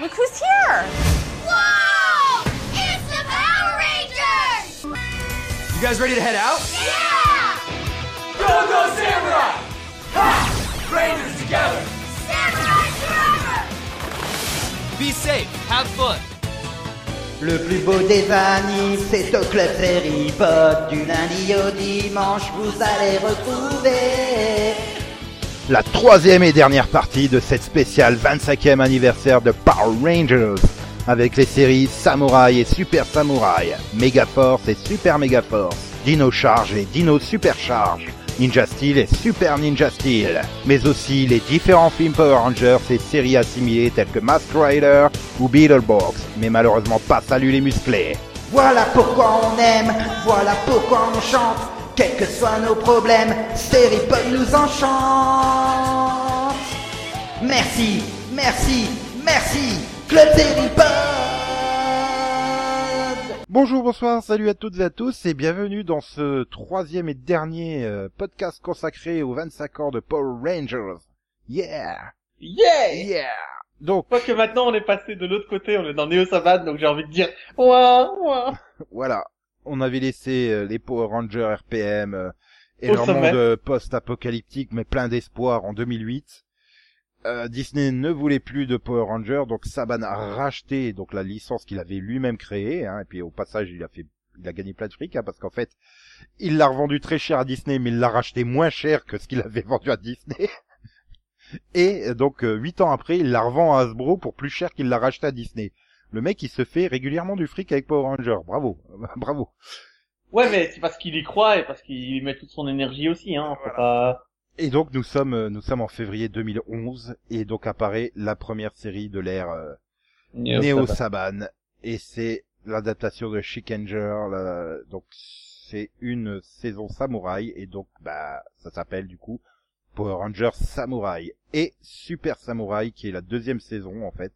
Look who's here! Whoa! It's the Power Rangers! You guys ready to head out? Yeah! Go, go, Samurai! Ha! Rangers together! Samurai forever! Be safe, have fun. Le plus beau des animes, c'est au club Série Pod. Du lundi au dimanche, vous allez retrouver la troisième et dernière partie de cette spéciale 25e anniversaire de Power Rangers. Avec les séries Samurai et Super Samurai, Mega Force et Super Mega Force, Dino Charge et Dino Super Charge, Ninja Steel et Super Ninja Steel, mais aussi les différents films Power Rangers et séries assimilées telles que Mask Rider ou Beetleborgs, mais malheureusement pas Salut les musclés. Voilà pourquoi on aime, voilà pourquoi on chante, quels que soient nos problèmes, Seripod nous enchante. Merci, merci, merci, Club Seripod Bonjour, bonsoir, salut à toutes et à tous et bienvenue dans ce troisième et dernier euh, podcast consacré aux 25 ans de Power Rangers. Yeah! Yeah Yeah! Donc, Quoique que maintenant on est passé de l'autre côté, on est dans Neo Savane, donc j'ai envie de dire ouah, ouah. voilà, on avait laissé euh, les Power Rangers RPM euh, et Au leur sommet. monde euh, post-apocalyptique mais plein d'espoir en 2008. Euh, Disney ne voulait plus de Power Rangers, donc Saban a racheté donc la licence qu'il avait lui-même créée, hein, et puis au passage il a fait, il a gagné plein de fric, hein, parce qu'en fait il l'a revendu très cher à Disney, mais il l'a racheté moins cher que ce qu'il avait vendu à Disney. Et euh, donc euh, huit ans après, il la revend à Hasbro pour plus cher qu'il l'a racheté à Disney. Le mec, il se fait régulièrement du fric avec Power Rangers. Bravo, bravo. Ouais, mais c'est parce qu'il y croit et parce qu'il met toute son énergie aussi, hein. Faut pas... Et donc nous sommes euh, nous sommes en février 2011 et donc apparaît la première série de l'ère euh, Neo Saban et c'est l'adaptation de Shikenger la- donc c'est une saison samouraï et donc bah ça s'appelle du coup Power Rangers Samurai et Super Samurai qui est la deuxième saison en fait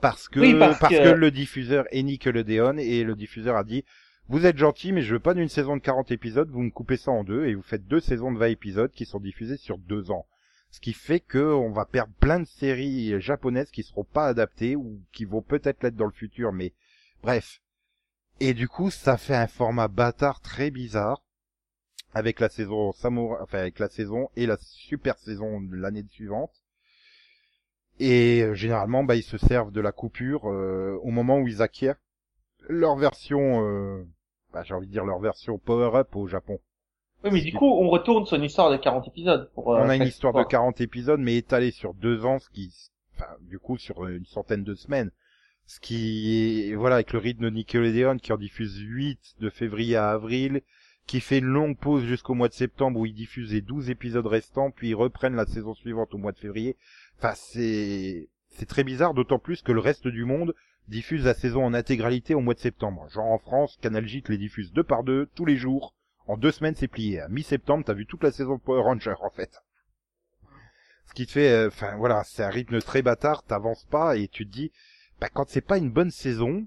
parce que Oui, parce parce que- que le diffuseur est Nickelodeon et le diffuseur a dit vous êtes gentil, mais je veux pas d'une saison de 40 épisodes, vous me coupez ça en deux et vous faites deux saisons de 20 épisodes qui sont diffusées sur deux ans. Ce qui fait que on va perdre plein de séries japonaises qui seront pas adaptées ou qui vont peut-être l'être dans le futur, mais bref. Et du coup, ça fait un format bâtard très bizarre avec la saison samouraï, enfin avec la saison et la super saison de l'année suivante. Et euh, généralement, bah, ils se servent de la coupure euh, au moment où ils acquièrent leur version, euh, bah, j'ai envie de dire leur version Power Up au Japon. Oui, mais du coup, on retourne sur une histoire de 40 épisodes. Pour, On a une histoire de l'histoire. 40 épisodes, mais étalée sur deux ans, ce qui, enfin, du coup, sur une centaine de semaines. Ce qui est, voilà, avec le rythme de Nickelodeon qui en diffuse 8 de février à avril, qui fait une longue pause jusqu'au mois de septembre où ils diffusent les 12 épisodes restants, puis ils reprennent la saison suivante au mois de février. Enfin, c'est, c'est très bizarre, d'autant plus que le reste du monde diffuse la saison en intégralité au mois de septembre. Genre en France, Canal J te les diffuse deux par deux, tous les jours. En deux semaines, c'est plié. À mi-septembre, t'as vu toute la saison de Power Ranger, en fait. Ce qui te fait, euh, enfin voilà, c'est un rythme très bâtard, t'avances pas et tu te dis, bah quand c'est pas une bonne saison,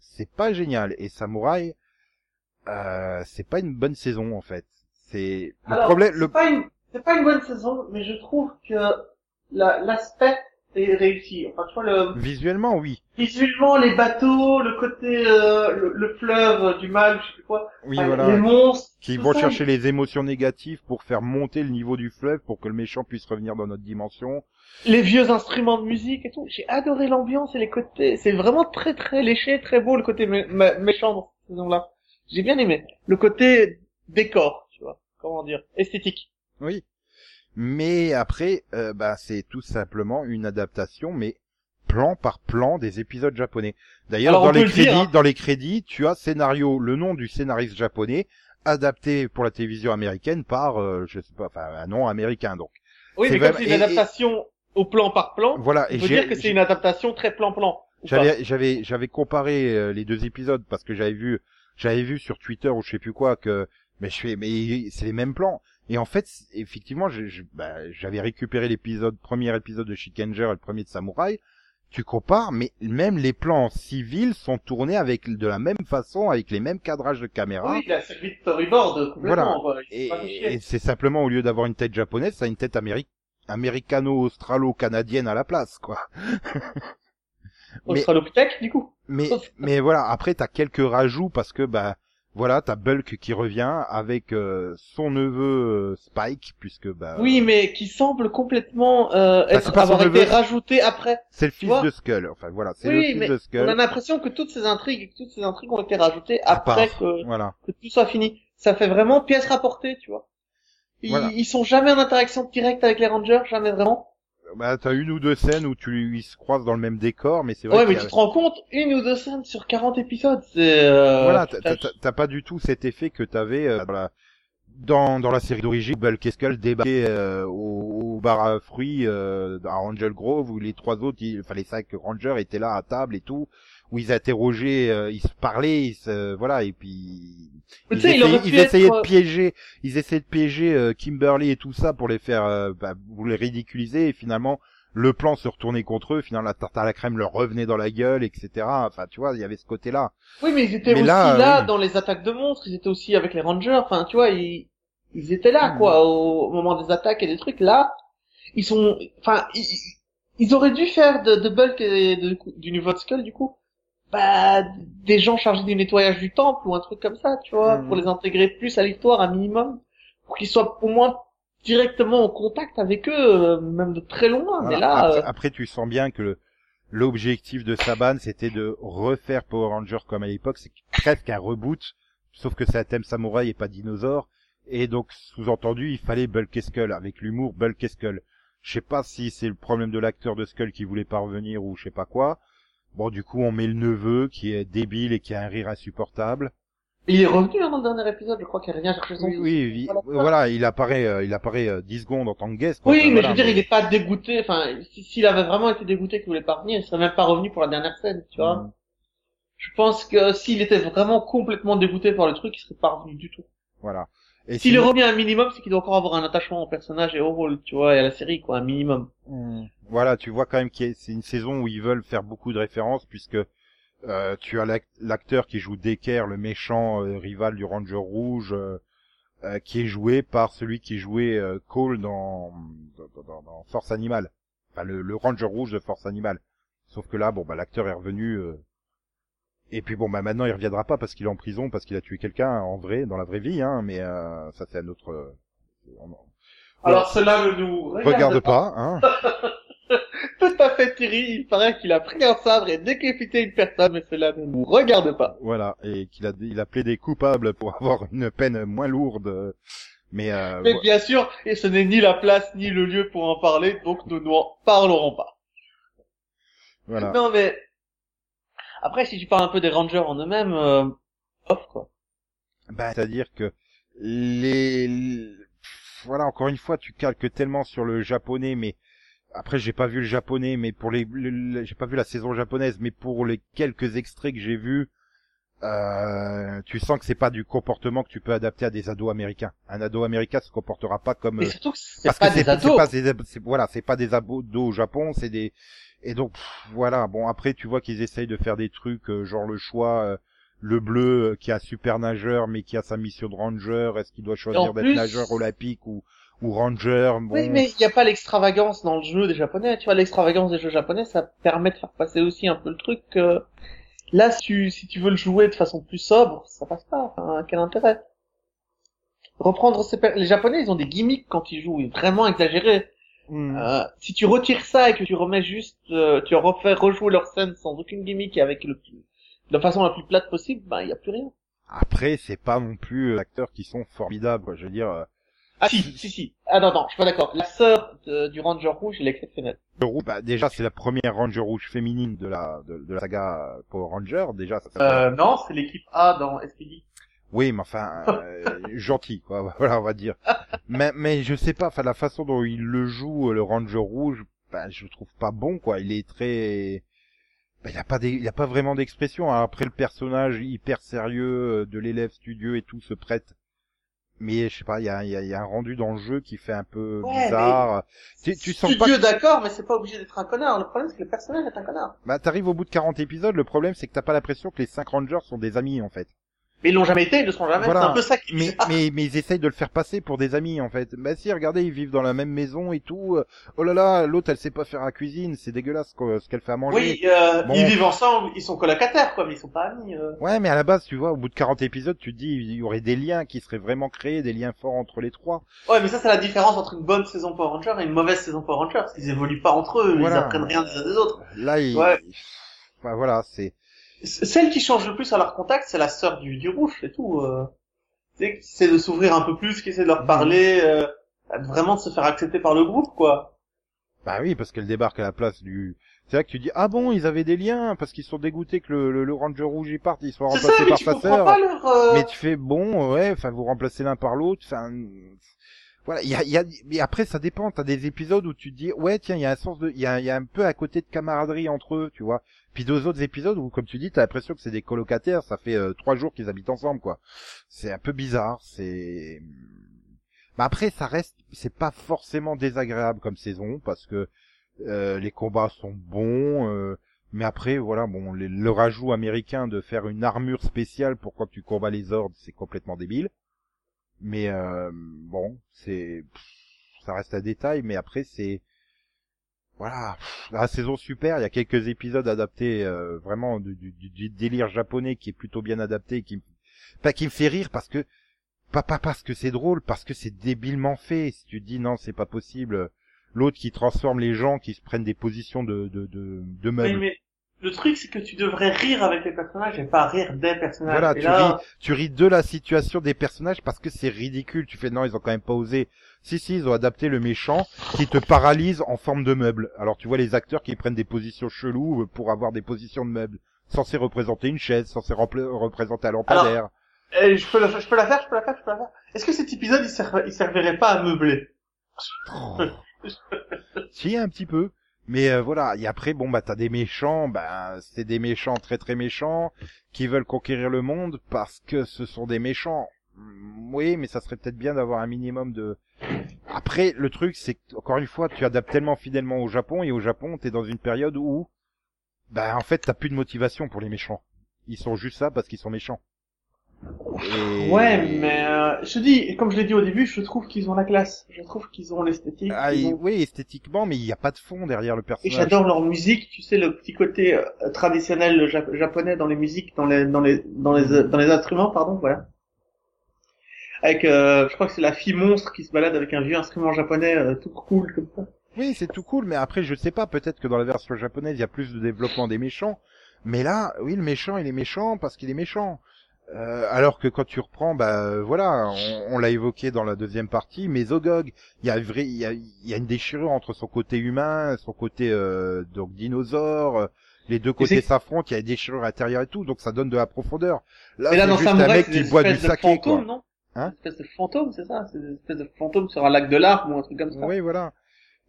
c'est pas génial. Et Samurai, euh, c'est pas une bonne saison en fait. C'est le Alors, problème. c'est Le... pas une, c'est pas une bonne saison, mais je trouve que la- l'aspect est réussi. Enfin, tu vois, le, Visuellement, oui, visuellement, les bateaux, le côté, euh, le, le fleuve du mal, je sais plus quoi, oui enfin, voilà. les monstres, Qui vont ça, chercher les émotions négatives pour faire monter le niveau du fleuve pour que le méchant puisse revenir dans notre dimension. les vieux instruments de musique et tout. J'ai adoré l'ambiance et les côtés. C'est vraiment très très léché, très beau le côté mé- mé- méchant dans cette saison-là. J'ai bien aimé. Le côté décor, tu vois. Comment dire? Esthétique. Oui. Mais après, euh, bah, c'est tout simplement une adaptation, mais plan par plan des épisodes japonais. D'ailleurs, dans les le dire, crédits, hein. dans les crédits, tu as scénario, le nom du scénariste japonais, adapté pour la télévision américaine par, euh, je sais pas, enfin, un nom américain, donc. Oui, mais comme c'est une et- adaptation au plan par plan, Voilà. on Et peut dire que c'est une adaptation très plan-plan. J'avais, j'avais, j'avais comparé euh, les deux épisodes parce que j'avais vu, j'avais vu sur Twitter ou je sais plus quoi que, mais je fais, mais c'est les mêmes plans. Et en fait, effectivement, bah, j'avais récupéré l'épisode, premier épisode de Shikenger et le premier de Samurai. Tu compares, mais même les plans civils sont tournés avec de la même façon, avec les mêmes cadrages de caméra. Oui, il a servi de storyboard complètement. Voilà. quoi. Et, c'est simplement au lieu d'avoir une tête japonaise, ça a une tête améri- américano-australo-canadienne à la place, quoi. Mais- du coup. Mais, mais voilà, après t'as quelques rajouts parce que bah voilà, t'as Bulk qui revient avec euh, son neveu euh, Spike puisque bah Oui, mais qui semble complètement euh, Bah, être, pas son avoir été rajouté après. c'est le fils de Skull. Enfin voilà, c'est Oui, le fils mais de On Skull. a l'impression que toutes ces intrigues, toutes ces intrigues ont été rajoutées après part. que, Voilà. que tout soit fini. Ça fait vraiment pièce rapportée, tu vois. Ils, Voilà. ils sont jamais en interaction directe avec les Rangers, jamais vraiment. Bah t'as une ou deux scènes où tu ils se croisent dans le même décor, mais c'est vrai. Ouais, mais a- tu te rends compte, une ou deux scènes sur 40 épisodes, c'est... Euh... voilà, t'as- pas du tout cet effet que t'avais euh, dans dans dans la série d'origine, Bulk et Skull débarquaient euh, au, au bar à fruits euh, à Angel Grove où les trois autres, ils- enfin les cinq rangers étaient là à table et tout, où ils interrogeaient, euh, ils se parlaient, ils se, voilà et puis ils il essayaient, pu ils essayaient être... de piéger, ils essayaient de piéger euh, Kimberly et tout ça pour les faire, euh, bah, pour les ridiculiser et finalement le plan se retournait contre eux, finalement la tarte à la crème leur revenait dans la gueule, etc. Enfin tu vois, il y avait ce côté-là. Oui, mais ils étaient Mais aussi là, dans les attaques de monstres, ils étaient aussi avec les Rangers, enfin, tu vois, ils, ils étaient là, Hmm. quoi, au, au moment des attaques et des trucs. Là, ils sont... Enfin, ils, ils auraient dû faire de, de Bulk et de, du niveau de Skull, du coup, bah, des gens chargés du nettoyage du temple ou un truc comme ça, tu vois, Hmm. pour les intégrer plus à l'histoire, un minimum, pour qu'ils soient au moins directement en contact avec eux, euh, même de très loin. Voilà. Mais là, après, euh, après, tu sens bien que l'objectif de Saban, c'était de refaire Power Rangers comme à l'époque. C'est presque un reboot, sauf que c'est un thème samouraï et pas dinosaure. Et donc, sous-entendu, il fallait Bulk et Skull, avec l'humour Bulk et Skull. Je sais pas si c'est le problème de l'acteur de Skull qui voulait pas revenir ou je sais pas quoi. Bon, du coup, on met le neveu qui est débile et qui a un rire insupportable. il est revenu hein, dans le dernier épisode, je crois qu'il revient chercher son Oui, oui, vi- Voilà. voilà, il apparaît, euh, il apparaît euh, 10 secondes en tant que guest. quoi. Oui, Enfin, mais voilà, je veux dire, il est pas dégoûté. Enfin, si- s'il avait vraiment été dégoûté qu'il voulait pas revenir, il serait même pas revenu pour la dernière scène, tu vois. Mm. Je pense que s'il était vraiment complètement dégoûté par le truc, il serait pas revenu du tout. Voilà. Et S'il sinon- revenu à un minimum, c'est qu'il doit encore avoir un attachement au personnage et au rôle, tu vois, et à la série, quoi, un minimum. Hmm. Voilà, tu vois quand même que c'est une saison où ils veulent faire beaucoup de références puisque euh, tu as l'ac- l'acteur qui joue Decker, le méchant euh, rival du Ranger Rouge, euh, euh, qui est joué par celui qui jouait euh, Cole dans, dans, dans- dans Force Animale. Enfin, le, le Ranger Rouge de Force Animale. Sauf que là, bon, bah, l'acteur est revenu. Et puis bon, bah, maintenant, il reviendra pas parce qu'il est en prison, parce qu'il a tué quelqu'un en vrai, dans la vraie vie, hein. Mais euh, ça, c'est un autre. euh, on- Alors cela ne nous Regarde pas, hein. Tout à fait, Thierry. Il paraît qu'il a pris un sabre et décapité une personne, mais cela ne nous regarde pas. Voilà, et qu'il a, il a plaidé coupable pour avoir une peine moins lourde. Mais, euh, Mais bien sûr, et ce n'est ni la place ni le lieu pour en parler, donc nous n'en parlerons pas. voilà. Non, mais après, si tu parles un peu des Rangers en eux-mêmes, euh... off quoi. Bah, c'est-à-dire que les, voilà, encore une fois, tu calques tellement sur le japonais, mais après, j'ai pas vu le japonais, mais pour les, le- le- j'ai pas vu la saison japonaise, mais pour les quelques extraits que j'ai vus, euh, tu sens que c'est pas du comportement que tu peux adapter à des ados américains. Un ado américain se comportera pas comme Mais euh, surtout que c'est pas que des ados. pas des voilà c'est pas des ados au Japon c'est des et donc pff, voilà bon après tu vois qu'ils essayent de faire des trucs euh, genre le choix euh, le bleu euh, qui un super nageur mais qui a sa mission de ranger est-ce qu'il doit choisir d'être plus- nageur olympique ou ou ranger? Bon Oui, mais il n'y a pas l'extravagance dans le jeu des japonais. Tu vois, l'extravagance des jeux japonais, ça permet de faire passer aussi un peu le truc là, si tu, si tu veux le jouer de façon plus sobre, ça passe pas. Quel intérêt? Reprendre ces per- les japonais, ils ont des gimmicks quand ils jouent, vraiment exagérés. Hmm. Euh, si tu retires ça et que tu remets juste, euh, tu refais rejouer leur scène sans aucune gimmick et avec le plus, de façon la plus plate possible, ben il y a plus rien. après c'est pas non plus euh, acteurs qui sont formidables quoi. je veux dire euh, Ah si, si, si. Ah non, non, je suis pas d'accord. La sœur de- du Ranger Rouge, elle est exceptionnelle. le rouge bah déjà c'est la première ranger rouge féminine de la de, de la saga Power Ranger déjà ça, ça Euh, non, c'est l'équipe A dans SPD. Oui, mais enfin, euh, gentil, quoi. Voilà, on va dire. Mais, mais je sais pas, enfin, la façon dont il le joue, le Ranger rouge, ben, je le trouve pas bon, quoi. Il est très, ben, il a pas des, il a pas vraiment d'expression. hein. Après, le personnage hyper sérieux euh, de l'élève studieux et tout se prête. Mais je sais pas, il y a, y, a, y a un rendu dans le jeu qui fait un peu Ouais, bizarre. Tu, tu sens pas. Studieux, d'accord, mais c'est pas obligé d'être un connard. Le problème, c'est que le personnage est un connard. Bah, t'arrives au bout de 40 épisodes, le problème c'est que t'as pas l'impression que les 5 Rangers sont des amis, en fait. Mais ils l'ont jamais été, ils le seront jamais. Voilà. C'est un peu ça qui Mais, mais, mais ils essayent de le faire passer pour des amis, en fait. Bah si, regardez, ils vivent dans la même maison et tout. Oh là là, l'autre, elle sait pas faire la cuisine, c'est dégueulasse quoi, ce qu'elle fait à manger. Oui, euh, Bon. ils vivent ensemble, ils sont colocataires, quoi, mais ils sont pas amis. euh. Ouais, mais à la base, tu vois, au bout de 40 épisodes, tu te dis, il y aurait des liens qui seraient vraiment créés, des liens forts entre les trois. Ouais, mais ça, c'est la différence entre une bonne saison Power Rangers et une mauvaise saison Power Rangers. Ils évoluent pas entre eux, Voilà. ils apprennent rien des uns des autres. Là, il... Ouais. Enfin, voilà, c'est... Celle qui change le plus à leur contact, c'est la sœur du, du rouge, c'est tout. Euh. Qui essaie de s'ouvrir un peu plus, qui essaie de leur parler, euh, vraiment de se faire accepter par le groupe, quoi. Bah oui, parce qu'elle débarque à la place du... C'est là que tu dis, ah bon, ils avaient des liens, parce qu'ils sont dégoûtés que le, le, le Ranger rouge y parte, ils soient ça, remplacés mais par sa sœur. leur... euh, Mais tu fais bon, ouais, enfin vous remplacez l'un par l'autre, enfin voilà, il y a, y mais après ça dépend. T'as des épisodes où tu dis ouais tiens il y a un sens de, il y a, il y a un peu à côté de camaraderie entre eux, tu vois. Puis deux autres épisodes où comme tu dis t'as l'impression que c'est des colocataires, ça fait euh, trois jours qu'ils habitent ensemble quoi. C'est un peu bizarre, c'est. Mais après ça reste, c'est pas forcément désagréable comme saison parce que euh, les combats sont bons. euh, mais après, voilà, bon, le, le rajout américain de faire une armure spéciale pour quand tu combats les ordres, c'est complètement débile. Mais euh, bon, c'est, ça reste un détail. Mais après, c'est, voilà, la saison super. Il y a quelques épisodes adaptés, euh, vraiment du, du, délire japonais qui est plutôt bien adapté, qui, pas qui me fait rire parce que, pas pas parce que c'est drôle, parce que c'est débilement fait. Si tu dis non, c'est pas possible. L'autre qui transforme les gens, qui se prennent des positions de de de, de le truc, c'est que tu devrais rire avec les personnages et pas rire des personnages. Voilà, Et tu là, ris, tu ris de la situation des personnages parce que c'est ridicule. Tu fais non, ils ont quand même pas osé. Si si, ils ont adapté le méchant qui te paralyse en forme de meuble. Alors tu vois les acteurs qui prennent des positions cheloues euh, pour avoir des positions de meubles, censé représenter une chaise, censé rempla- représenter un lampadaire. eh, je peux la, je peux la faire, je peux la faire, je peux la faire. Est-ce que cet épisode, il, ser- il servirait pas à meubler? Oh. si un petit peu. Mais euh, voilà, et après bon bah t'as des méchants, bah c'est des méchants très très méchants qui veulent conquérir le monde parce que ce sont des méchants. Mm, Oui, mais ça serait peut-être bien d'avoir un minimum de. Après le truc c'est encore une fois tu adaptes tellement fidèlement au Japon et au Japon t'es dans une période où bah en fait t'as plus de motivation pour les méchants. Ils sont juste ça parce qu'ils sont méchants. Et- Ouais, mais euh, je te dis, comme je l'ai dit au début, je trouve qu'ils ont la classe. Je trouve qu'ils ont l'esthétique. Ah, et- ont- oui esthétiquement, mais il n'y a pas de fond derrière le Et personnage. j'adore leur musique, tu sais le petit côté euh, traditionnel jap- japonais dans les musiques, dans les dans les dans les euh, dans les instruments, pardon, voilà. Avec, euh, je crois que c'est la fille monstre qui se balade avec un vieux instrument japonais tout cool comme ça. Oui, c'est tout cool, mais après, je sais pas, peut-être que dans la version japonaise, il y a plus de développement des méchants. Mais là, oui, le méchant, il est méchant parce qu'il est méchant. Euh, alors que quand tu reprends, bah voilà, on, on l'a évoqué dans la deuxième partie, mais Zogog, il y a, vrai, il y a, y a une déchirure entre son côté humain, son côté euh, donc dinosaure. euh, Les deux côtés s'affrontent, il y a des déchirures intérieures et tout, donc ça donne de la profondeur. Là, Et là dans juste un mec qui boit du saké, quoi. fantômes, non? Hein? Des espèces de fantômes, c'est ça? C'est des espèces de fantômes sur un lac de larmes ou un truc comme ça. Oui, voilà.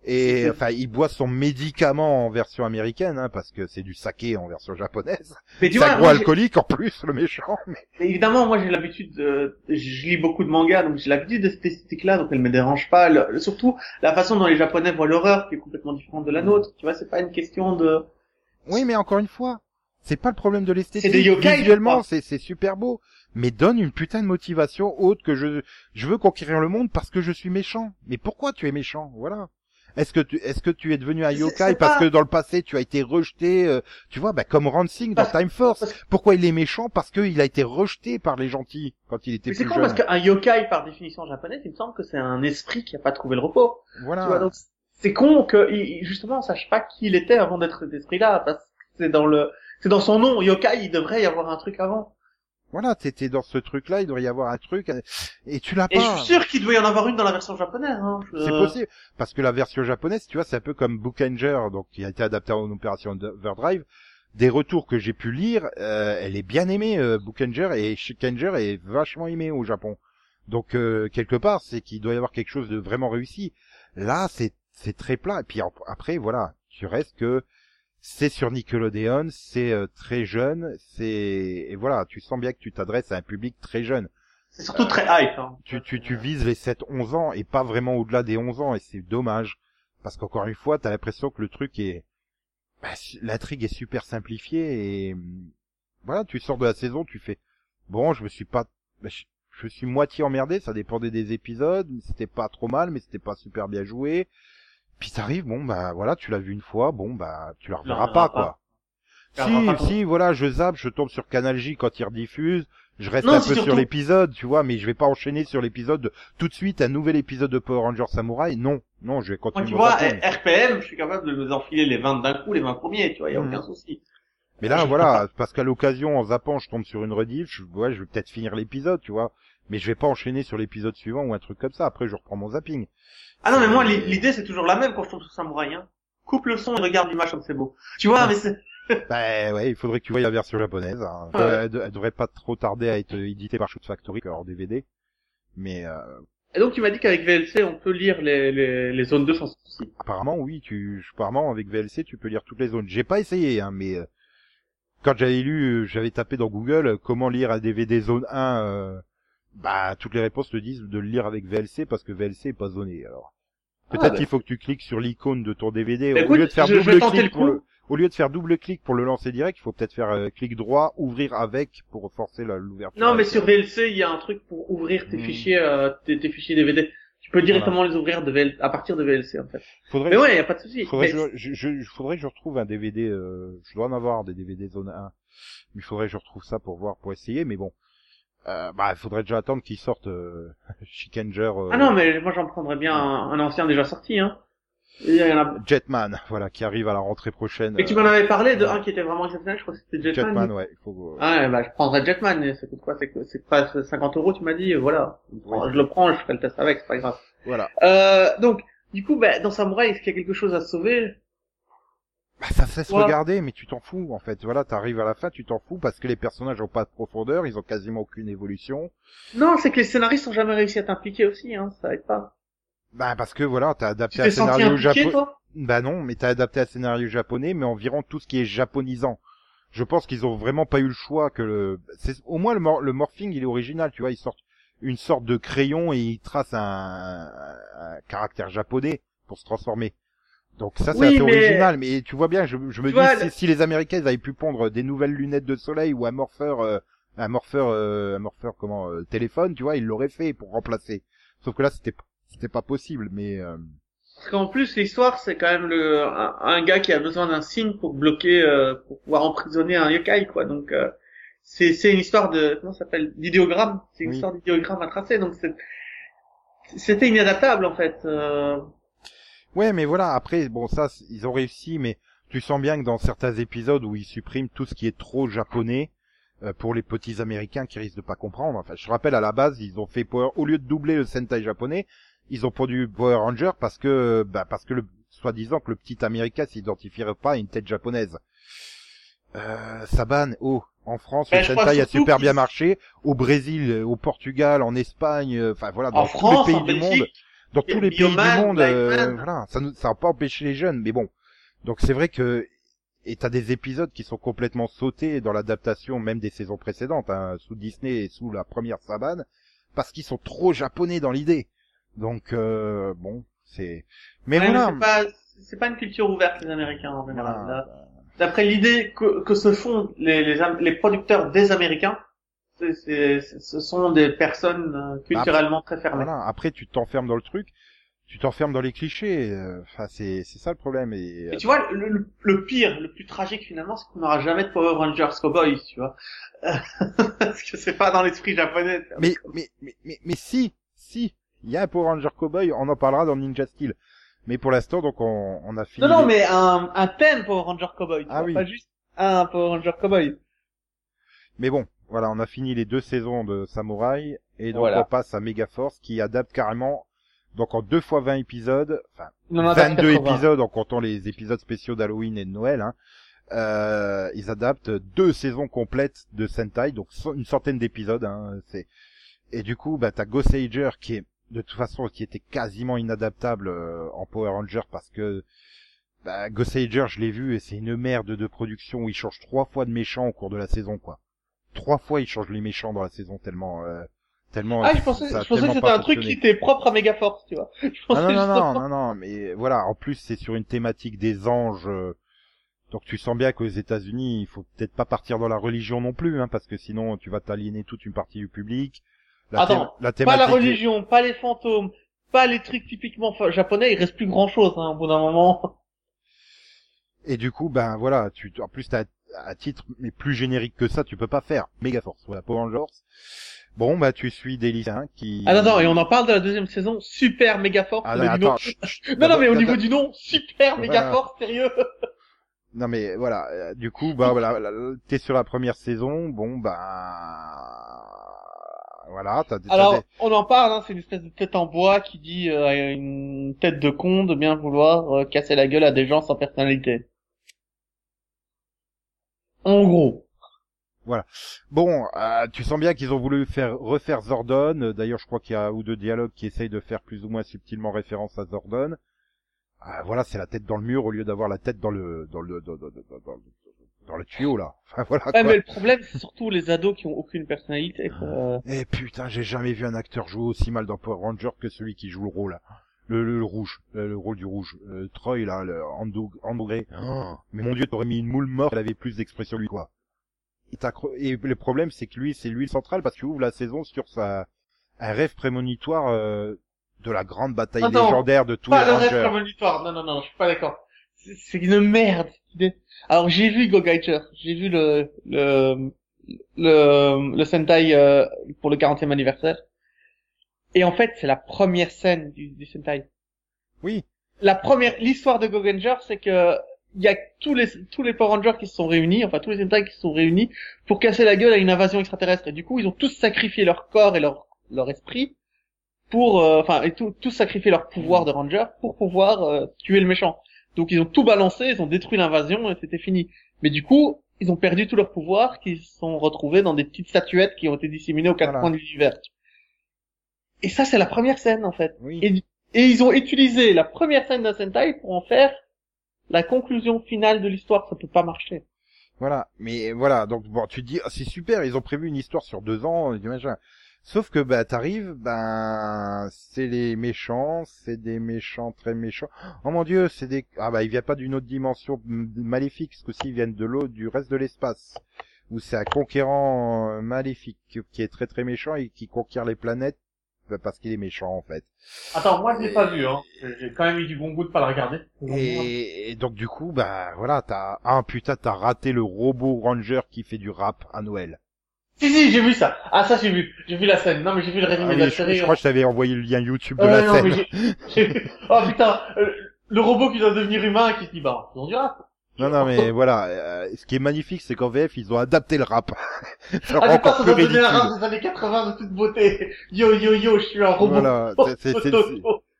Et enfin, il boit son médicament en version américaine, hein, parce que c'est du saké en version japonaise. Mais tu vois, moi, agro-alcoolique en plus, le méchant. Mais... Mais évidemment, moi j'ai l'habitude, de... je lis beaucoup de mangas, donc j'ai l'habitude de cette esthétique-là, donc elle me dérange pas. Le- Surtout la façon dont les Japonais voient l'horreur, qui est complètement différente de la nôtre. Tu vois, c'est pas une question de. Oui, mais encore une fois, c'est pas le problème de l'esthétique. C'est des yokai, Visuellement, c'est c'est super beau, mais donne une putain de motivation autre que je je veux conquérir le monde parce que je suis méchant. Mais pourquoi tu es méchant? Voilà. Est-ce que tu est-ce que tu es devenu un C'est- yokai c'est parce pas- que dans le passé tu as été rejeté euh, Tu vois, bah comme Ransing dans Time Force. Pourquoi il est méchant Parce qu'il a été rejeté par les gentils quand il était Mais c'est plus con jeune. parce qu'un yokai, par définition japonaise, il me semble que c'est un esprit qui a pas trouvé le repos. Voilà. Tu vois, donc c'est con que justement on sache pas qui il était avant d'être cet esprit-là, parce que c'est dans le, c'est dans son nom. Yokai, il devrait y avoir un truc avant. Voilà, t'étais dans ce truc-là, il devrait y avoir un truc, et tu l'as Et je pas. suis sûr qu'il doit y en avoir une dans la version japonaise. Hein. Je- C'est possible, parce que la version japonaise, tu vois, c'est un peu comme Bookanger, donc qui a été adapté en opération Overdrive. Des retours que j'ai pu lire, euh, elle est bien aimée, euh, Bookanger, et Shikanger est vachement aimé au Japon. Donc euh, quelque part, c'est qu'il doit y avoir quelque chose de vraiment réussi. Là, c'est c'est très plat. Et puis après, voilà, tu restes que c'est sur Nickelodeon, c'est euh, très jeune, c'est et voilà, tu sens bien que tu t'adresses à un public très jeune. C'est surtout très hype. Hein. Tu, tu, tu vises les 7-11 ans et pas vraiment au-delà des 11 ans et c'est dommage. Parce qu'encore une fois, t'as l'impression que le truc est... Bah, L'intrigue est super simplifiée et... hum, Voilà, tu sors de la saison, tu fais... bon, je me suis pas, bah, je, suis moitié emmerdé, ça dépendait des épisodes, c'était pas trop mal, mais c'était pas super bien joué. Puis t'arrives, bon bah voilà, tu l'as vu une fois, bon bah tu la reverras pas quoi. Tu Si, pas. si, voilà, je zappe, je tombe sur Canal J quand il rediffuse, je reste Non, un peu sur l'épisode, tu vois, mais je vais pas enchaîner sur l'épisode de- tout de suite un nouvel épisode de Power Rangers Samurai. Non, non, je vais Moi, continuer. tu mon vois. RPM, je suis capable de nous enfiler les 20 d'un coup, les 20 premiers, tu vois, y a Mhm. aucun souci. Mais là, voilà, parce qu'à l'occasion, en zappant, je tombe sur une rediff, je, ouais, je vais peut-être finir l'épisode, tu vois. Mais je vais pas enchaîner sur l'épisode suivant ou un truc comme ça. Après, je reprends mon zapping. Ah non, mais moi, l'i- l'idée, c'est toujours la même quand je tombe sur Samouraï, hein. Coupe le son et regarde l'image comme c'est beau. Tu vois, mais c'est... Bah ouais, il faudrait que tu voyes la version japonaise. hein. Ouais. Euh, Elle, elle devrait pas trop tarder à être éditée par Shoot Factory en DVD. Mais euh, Et donc, tu m'as dit qu'avec VLC, on peut lire les, les, les zones 2 sans souci. apparemment, oui, tu, apparemment avec VLC, tu peux lire toutes les zones. J'ai pas essayé, hein, mais euh, quand j'avais lu, j'avais tapé dans Google euh, comment lire un DVD zone 1. euh, bah, toutes les réponses te disent de le lire avec VLC parce que VLC est pas zoné. Alors, peut-être Ah, bah. qu'il faut que tu cliques sur l'icône de ton DVD Bah, au écoute, lieu de faire je- double clic le pour le, au lieu de faire double clic pour le lancer direct, il faut peut-être faire euh, clic droit, ouvrir avec pour forcer la- l'ouverture. Non, mais sur VLC, il y a un truc pour ouvrir tes Hmm. fichiers, euh, tes, tes fichiers DVD. Tu peux directement les ouvrir de VL... à partir de VLC, en fait. faudrait, Mais ouais, y a pas de souci. faudrait, Mais- que je, je, je- faudrait que je retrouve un DVD. Euh, je dois en avoir des DVD zone 1, mais il faudrait que je retrouve ça pour voir, pour essayer. Mais bon, euh, bah, il faudrait déjà attendre qu'ils sortent euh, Chickenger. Euh, Ah non, mais moi, j'en prendrais bien un, un ancien déjà sorti, hein. Il y en a... Jetman, voilà, qui arrive à la rentrée prochaine. Et tu euh, m'en avais parlé de un qui était vraiment exceptionnel, je crois que c'était Jetman. Jetman, ouais, faut. Ah ouais, bah je prendrais Jetman, mais ça coûte quoi C'est pas 50 euros, tu m'as dit, euh, voilà. Oui. Je le prends, je ferai le test avec, c'est pas grave. Voilà. Euh, donc, du coup, bah, dans Samurai, est-ce qu'il y a quelque chose à sauver? Bah, ça cesse Ouais. regarder, mais tu t'en fous en fait. Voilà, t'arrives à la fin, tu t'en fous parce que les personnages ont pas de profondeur, ils ont quasiment aucune évolution. Non, c'est que les scénaristes ont jamais réussi à t'impliquer aussi, hein, ça aide pas. Bah parce que voilà, t'as adapté un scénario japonais. Bah non, mais t'as adapté un scénario japonais, mais environ tout ce qui est japonisant. Je pense qu'ils ont vraiment pas eu le choix que le. C'est au moins le, mor- le morphing il est original, tu vois, ils sortent une sorte de crayon et ils tracent un, un caractère japonais pour se transformer. Donc ça c'est Oui, assez mais- original, mais tu vois bien, je, je me Tu dis vois, si, le- si les Américains ils avaient pu pondre des nouvelles lunettes de soleil ou un morpheur, euh, un morpheur, euh, un morpheur comment euh, téléphone, tu vois, ils l'auraient fait pour remplacer. Sauf que là c'était c'était pas possible, mais euh, Parce qu'en plus, l'histoire, c'est quand même le un, un gars qui a besoin d'un signe pour bloquer, euh, pour pouvoir emprisonner un yokai, quoi. Donc, euh, c'est c'est une histoire de comment ça s'appelle d'idéogramme. C'est une Oui. histoire d'idéogramme à tracer. Donc, c'est- c'était inadaptable en fait. Ouais, mais voilà, après, bon, ça, ils ont réussi, mais tu sens bien que dans certains épisodes où ils suppriment tout ce qui est trop japonais, euh, pour les petits américains qui risquent de pas comprendre. Enfin, je rappelle, à la base, ils ont fait Power, au lieu de doubler le Sentai japonais, ils ont produit Power Ranger parce que, bah, parce que le, soi-disant que le petit américain s'identifierait pas à une tête japonaise. Euh, Saban, oh, en France, Ben, le Sentai a super bien marché. Au Brésil, au Portugal, en Espagne, euh, enfin voilà, dans en tous les pays du monde dans tous les pays du monde, euh, voilà, ça nous, ça n'a pas empêché les jeunes, mais bon. Donc c'est vrai que et t'as des épisodes qui sont complètement sautés dans l'adaptation même des saisons précédentes, hein, sous Disney et sous la première Saban, parce qu'ils sont trop japonais dans l'idée. Donc euh, bon, c'est. Mais Ouais, mais voilà. c'est pas c'est pas une culture ouverte les Américains en général. Voilà. Là, D'après l'idée que, que se font les, les, les producteurs des Américains, ce sont des personnes euh, culturellement très fermées. Voilà. Après, tu t'enfermes dans le truc, tu t'enfermes dans les clichés. euh, Enfin, c'est c'est ça le problème. Et, Et tu vois, le, le, le pire, le plus tragique finalement, c'est qu'on n'aura jamais de Power Rangers Cowboys, tu vois. Parce que c'est pas dans l'esprit japonais. mais, mais, mais, mais, mais si, si, il y a un Power Ranger Cowboy, on en parlera dans Ninja Steel. Mais pour l'instant, donc, on, on a fini. Non, non, mais un, un thème Power Ranger Cowboy, Ah vois, oui. pas juste un Power Ranger Cowboy. Mais bon, voilà, on a fini les deux saisons de Samurai, et donc Voilà. on passe à Megaforce, qui adapte carrément, donc en deux fois 20 épisodes, enfin, Il en adapte 22 80. épisodes en comptant les épisodes spéciaux d'Halloween et de Noël, hein. Euh, ils adaptent deux saisons complètes de Sentai, donc so- une centaine d'épisodes, hein, c'est, et du coup, bah, t'as Ghost Ager qui est, de toute façon, qui était quasiment inadaptable euh, en Power Ranger parce que, bah, Ghost Ager, je l'ai vu et c'est une merde de production où ils changent trois fois de méchants au cours de la saison, quoi. Trois fois ils changent les méchants dans la saison tellement, euh, tellement. Ah, je pensais, je pensais que c'était un truc qui était propre à Megaforce, tu vois. Je Ah non, non, non, non, non, mais voilà, en plus c'est sur une thématique des anges, euh, Donc tu sens bien qu'aux États-Unis, il faut peut-être pas partir dans la religion non plus, hein, parce que sinon tu vas t'aliéner toute une partie du public. La Attends, la Pas la thématique- religion, pas les fantômes, pas les trucs typiquement japonais, il reste plus grand chose, hein, au bout d'un moment. Et du coup, ben voilà, tu en plus t'as à titre mais plus générique que ça, tu peux pas faire. Megaforce, voilà, Power Rangers. Bon, bah tu suis des lycéens qui. Ah non, non, et on en parle de la deuxième saison, super méga fort. Ah non, du nom. attends. chut, Non, non, mais au niveau du nom, super Voilà. fort, sérieux. Non mais voilà, euh, du coup, bah voilà, là, là, t'es sur la première saison, bon bah voilà, t'as t'as Alors, des- on en parle, hein, c'est une espèce de tête en bois qui dit euh, une tête de con de bien vouloir euh, casser la gueule à des gens sans personnalité. En gros. Bon, euh, tu sens bien qu'ils ont voulu faire refaire Zordon. Euh, D'ailleurs, je crois qu'il y a un ou deux dialogues qui essayent de faire plus ou moins subtilement référence à Zordon. Euh, voilà, c'est la tête dans le mur au lieu d'avoir la tête dans le dans le dans, dans- dans- dans- dans le tuyau là. Enfin voilà. Ouais, quoi. mais le problème, c'est surtout les ados qui ont aucune personnalité. quoi. Eh putain, j'ai jamais vu un acteur jouer aussi mal dans Power Ranger que celui qui joue le rôle. là. Le, le, le rouge, le, le rôle du rouge. Euh, Troy là, le Ando- André. Oh, mais mon dieu, t'aurais mis une moule morte, elle avait plus d'expression lui quoi. Et, et le problème c'est que lui, c'est lui le central parce qu'il ouvre la saison sur sa un rêve prémonitoire euh, de la grande bataille légendaire de tous Pas les le rêve Rangers. prémonitoire. Non, non, non, je suis pas d'accord. C'est- C'est une merde. Alors, j'ai vu Go Geiger. J'ai vu le, le, le, le Sentai euh, pour le 40e anniversaire. Et en fait, c'est la première scène du, du Sentai. Oui, La première, l'histoire de Go Geiger, c'est que il y a tous les tous les Power Rangers qui se sont réunis, enfin tous les Sentai qui se sont réunis pour casser la gueule à une invasion extraterrestre. Et du coup, ils ont tous sacrifié leur corps et leur leur esprit pour, euh, enfin, et tout, tous sacrifié leur pouvoir de Ranger pour pouvoir euh, tuer le méchant. Donc ils ont tout balancé, ils ont détruit l'invasion et c'était fini. Mais du coup, ils ont perdu tout leur pouvoir, qui se sont retrouvés dans des petites statuettes qui ont été disséminées aux quatre Voilà. coins de l'univers. Et ça, c'est la première scène en fait. oui. Et, et ils ont utilisé la première scène d'un Sentai pour en faire la conclusion finale de l'histoire. Ça peut pas marcher. Voilà, mais voilà, donc bon, tu te dis, ah, c'est super, ils ont prévu une histoire sur deux ans, et du machin. Sauf que bah t'arrives, ben c'est les méchants, c'est des méchants très méchants. Oh mon dieu, c'est des ah bah ils viennent pas d'une autre dimension maléfique, parce que s'ils viennent de l'eau du reste de l'espace, où c'est un conquérant euh, maléfique qui est très très méchant et qui conquiert les planètes parce qu'il est méchant en fait. Attends, moi je l'ai pas vu. Hein. J'ai quand même eu du bon goût de pas le regarder. Et, et donc du coup bah voilà t'as ah putain t'as raté le robot ranger qui fait du rap à Noël. Si si, j'ai vu ça. Ah ça j'ai vu. J'ai vu la scène. Non mais j'ai vu le Ah résumé oui, de la je, série. je crois que je t'avais envoyé le lien YouTube de la non, scène. mais. Oh putain, euh, le robot qui doit devenir humain et qui se dit bah, on dira. Non, non, mais voilà. euh, ce qui est magnifique, c'est qu'en VF, ils ont adapté le rap. ça Ah encore plus devenir un ridicule. rap des années 80 de toute beauté. Yo yo yo, je suis un robot. Voilà.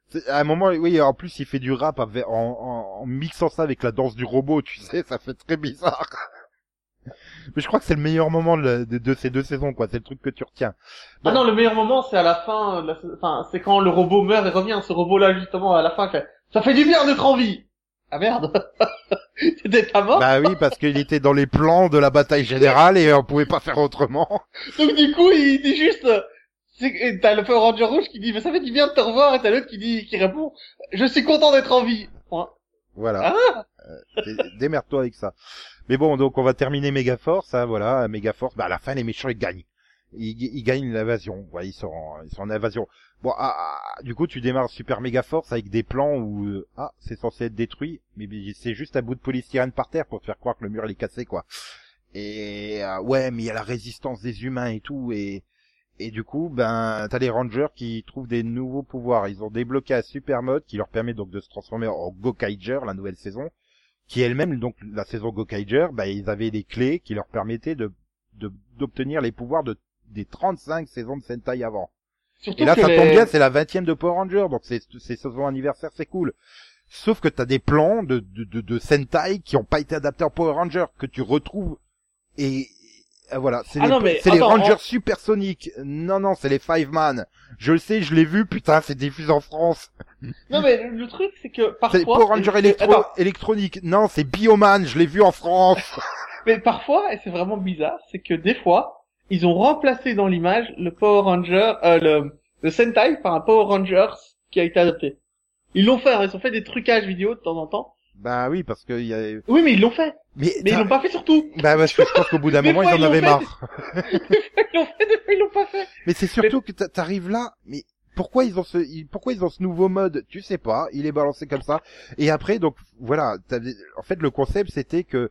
c'est- à un moment, oui, en plus, il fait du rap avec- en, en, en mixant ça avec la danse du robot, tu sais, ça fait très bizarre. Mais je crois que c'est le meilleur moment de, de- de ces deux saisons, quoi. C'est le truc que tu retiens. Ah non, le meilleur moment, c'est à la fin, la- enfin, c'est quand le robot meurt et revient. Ce robot-là, justement, à la fin, fait, ça fait du bien d'être en vie. Ah merde. T'étais pas mort? Bah oui, parce qu'il était dans les plans de la bataille générale et on pouvait pas faire autrement. Donc du coup, il dit juste, t'as le Power Ranger rouge qui dit, mais ça fait du bien de te revoir, et t'as l'autre qui dit, qui répond, je suis content d'être en vie. Point. Voilà. Ah Euh, dé- Démerde-toi avec ça. Mais bon, donc on va terminer Megaforce, hein, voilà, Megaforce, bah à la fin les méchants ils gagnent. Ils, ils gagnent l'invasion, voilà, ils sont en, ils sont en invasion. Bon, ah, ah, du coup tu démarres Super Megaforce avec des plans où euh, ah c'est censé être détruit, mais c'est juste un bout de polystyrène par terre pour te faire croire que le mur il est cassé quoi. Et euh, ouais, mais il y a la résistance des humains et tout et et du coup, ben, t'as les Rangers qui trouvent des nouveaux pouvoirs. Ils ont débloqué un super mode qui leur permet donc de se transformer en Gokaiger, la nouvelle saison, qui elle-même, donc la saison Gokaiger, ben, ils avaient des clés qui leur permettaient de- d'obtenir les pouvoirs de des 35 saisons de Sentai avant. Surtout Et là, ça les- tombe bien, c'est la 20e de Power Ranger, donc c'est c'est saison anniversaire, c'est cool. Sauf que t'as des plans de, de, de, de Sentai qui ont pas été adaptés en Power Ranger, que tu retrouves, et, et voilà, c'est Ah les, c'est les attends, Rangers on- supersoniques. Non, non, c'est les Five Man. Je le sais, je l'ai vu, putain, c'est diffusé en France. Non mais le, le truc, c'est que C'est parfois... Power Ranger électro électronique. Non, c'est Bioman, je l'ai vu en France. mais parfois, et c'est vraiment bizarre, c'est que des fois, ils ont remplacé dans l'image le Power Ranger, euh, le, le Sentai par un Power Rangers qui a été adapté. Ils l'ont fait, hein, ils ont fait des trucages vidéo de temps en temps, Bah oui, parce que y a... Oui, mais ils l'ont fait. Mais, Mais ils l'ont pas fait surtout. Bah parce que je pense qu'au bout d'un Des moment, fois, ils en avaient marre. Ils l'ont fait, des fois, ils l'ont pas fait. Mais c'est surtout que t'a- t'arrives là, mais pourquoi ils ont ce, pourquoi ils ont ce nouveau mode? Tu sais pas, il est balancé comme ça. Et après, donc voilà, en fait le concept c'était que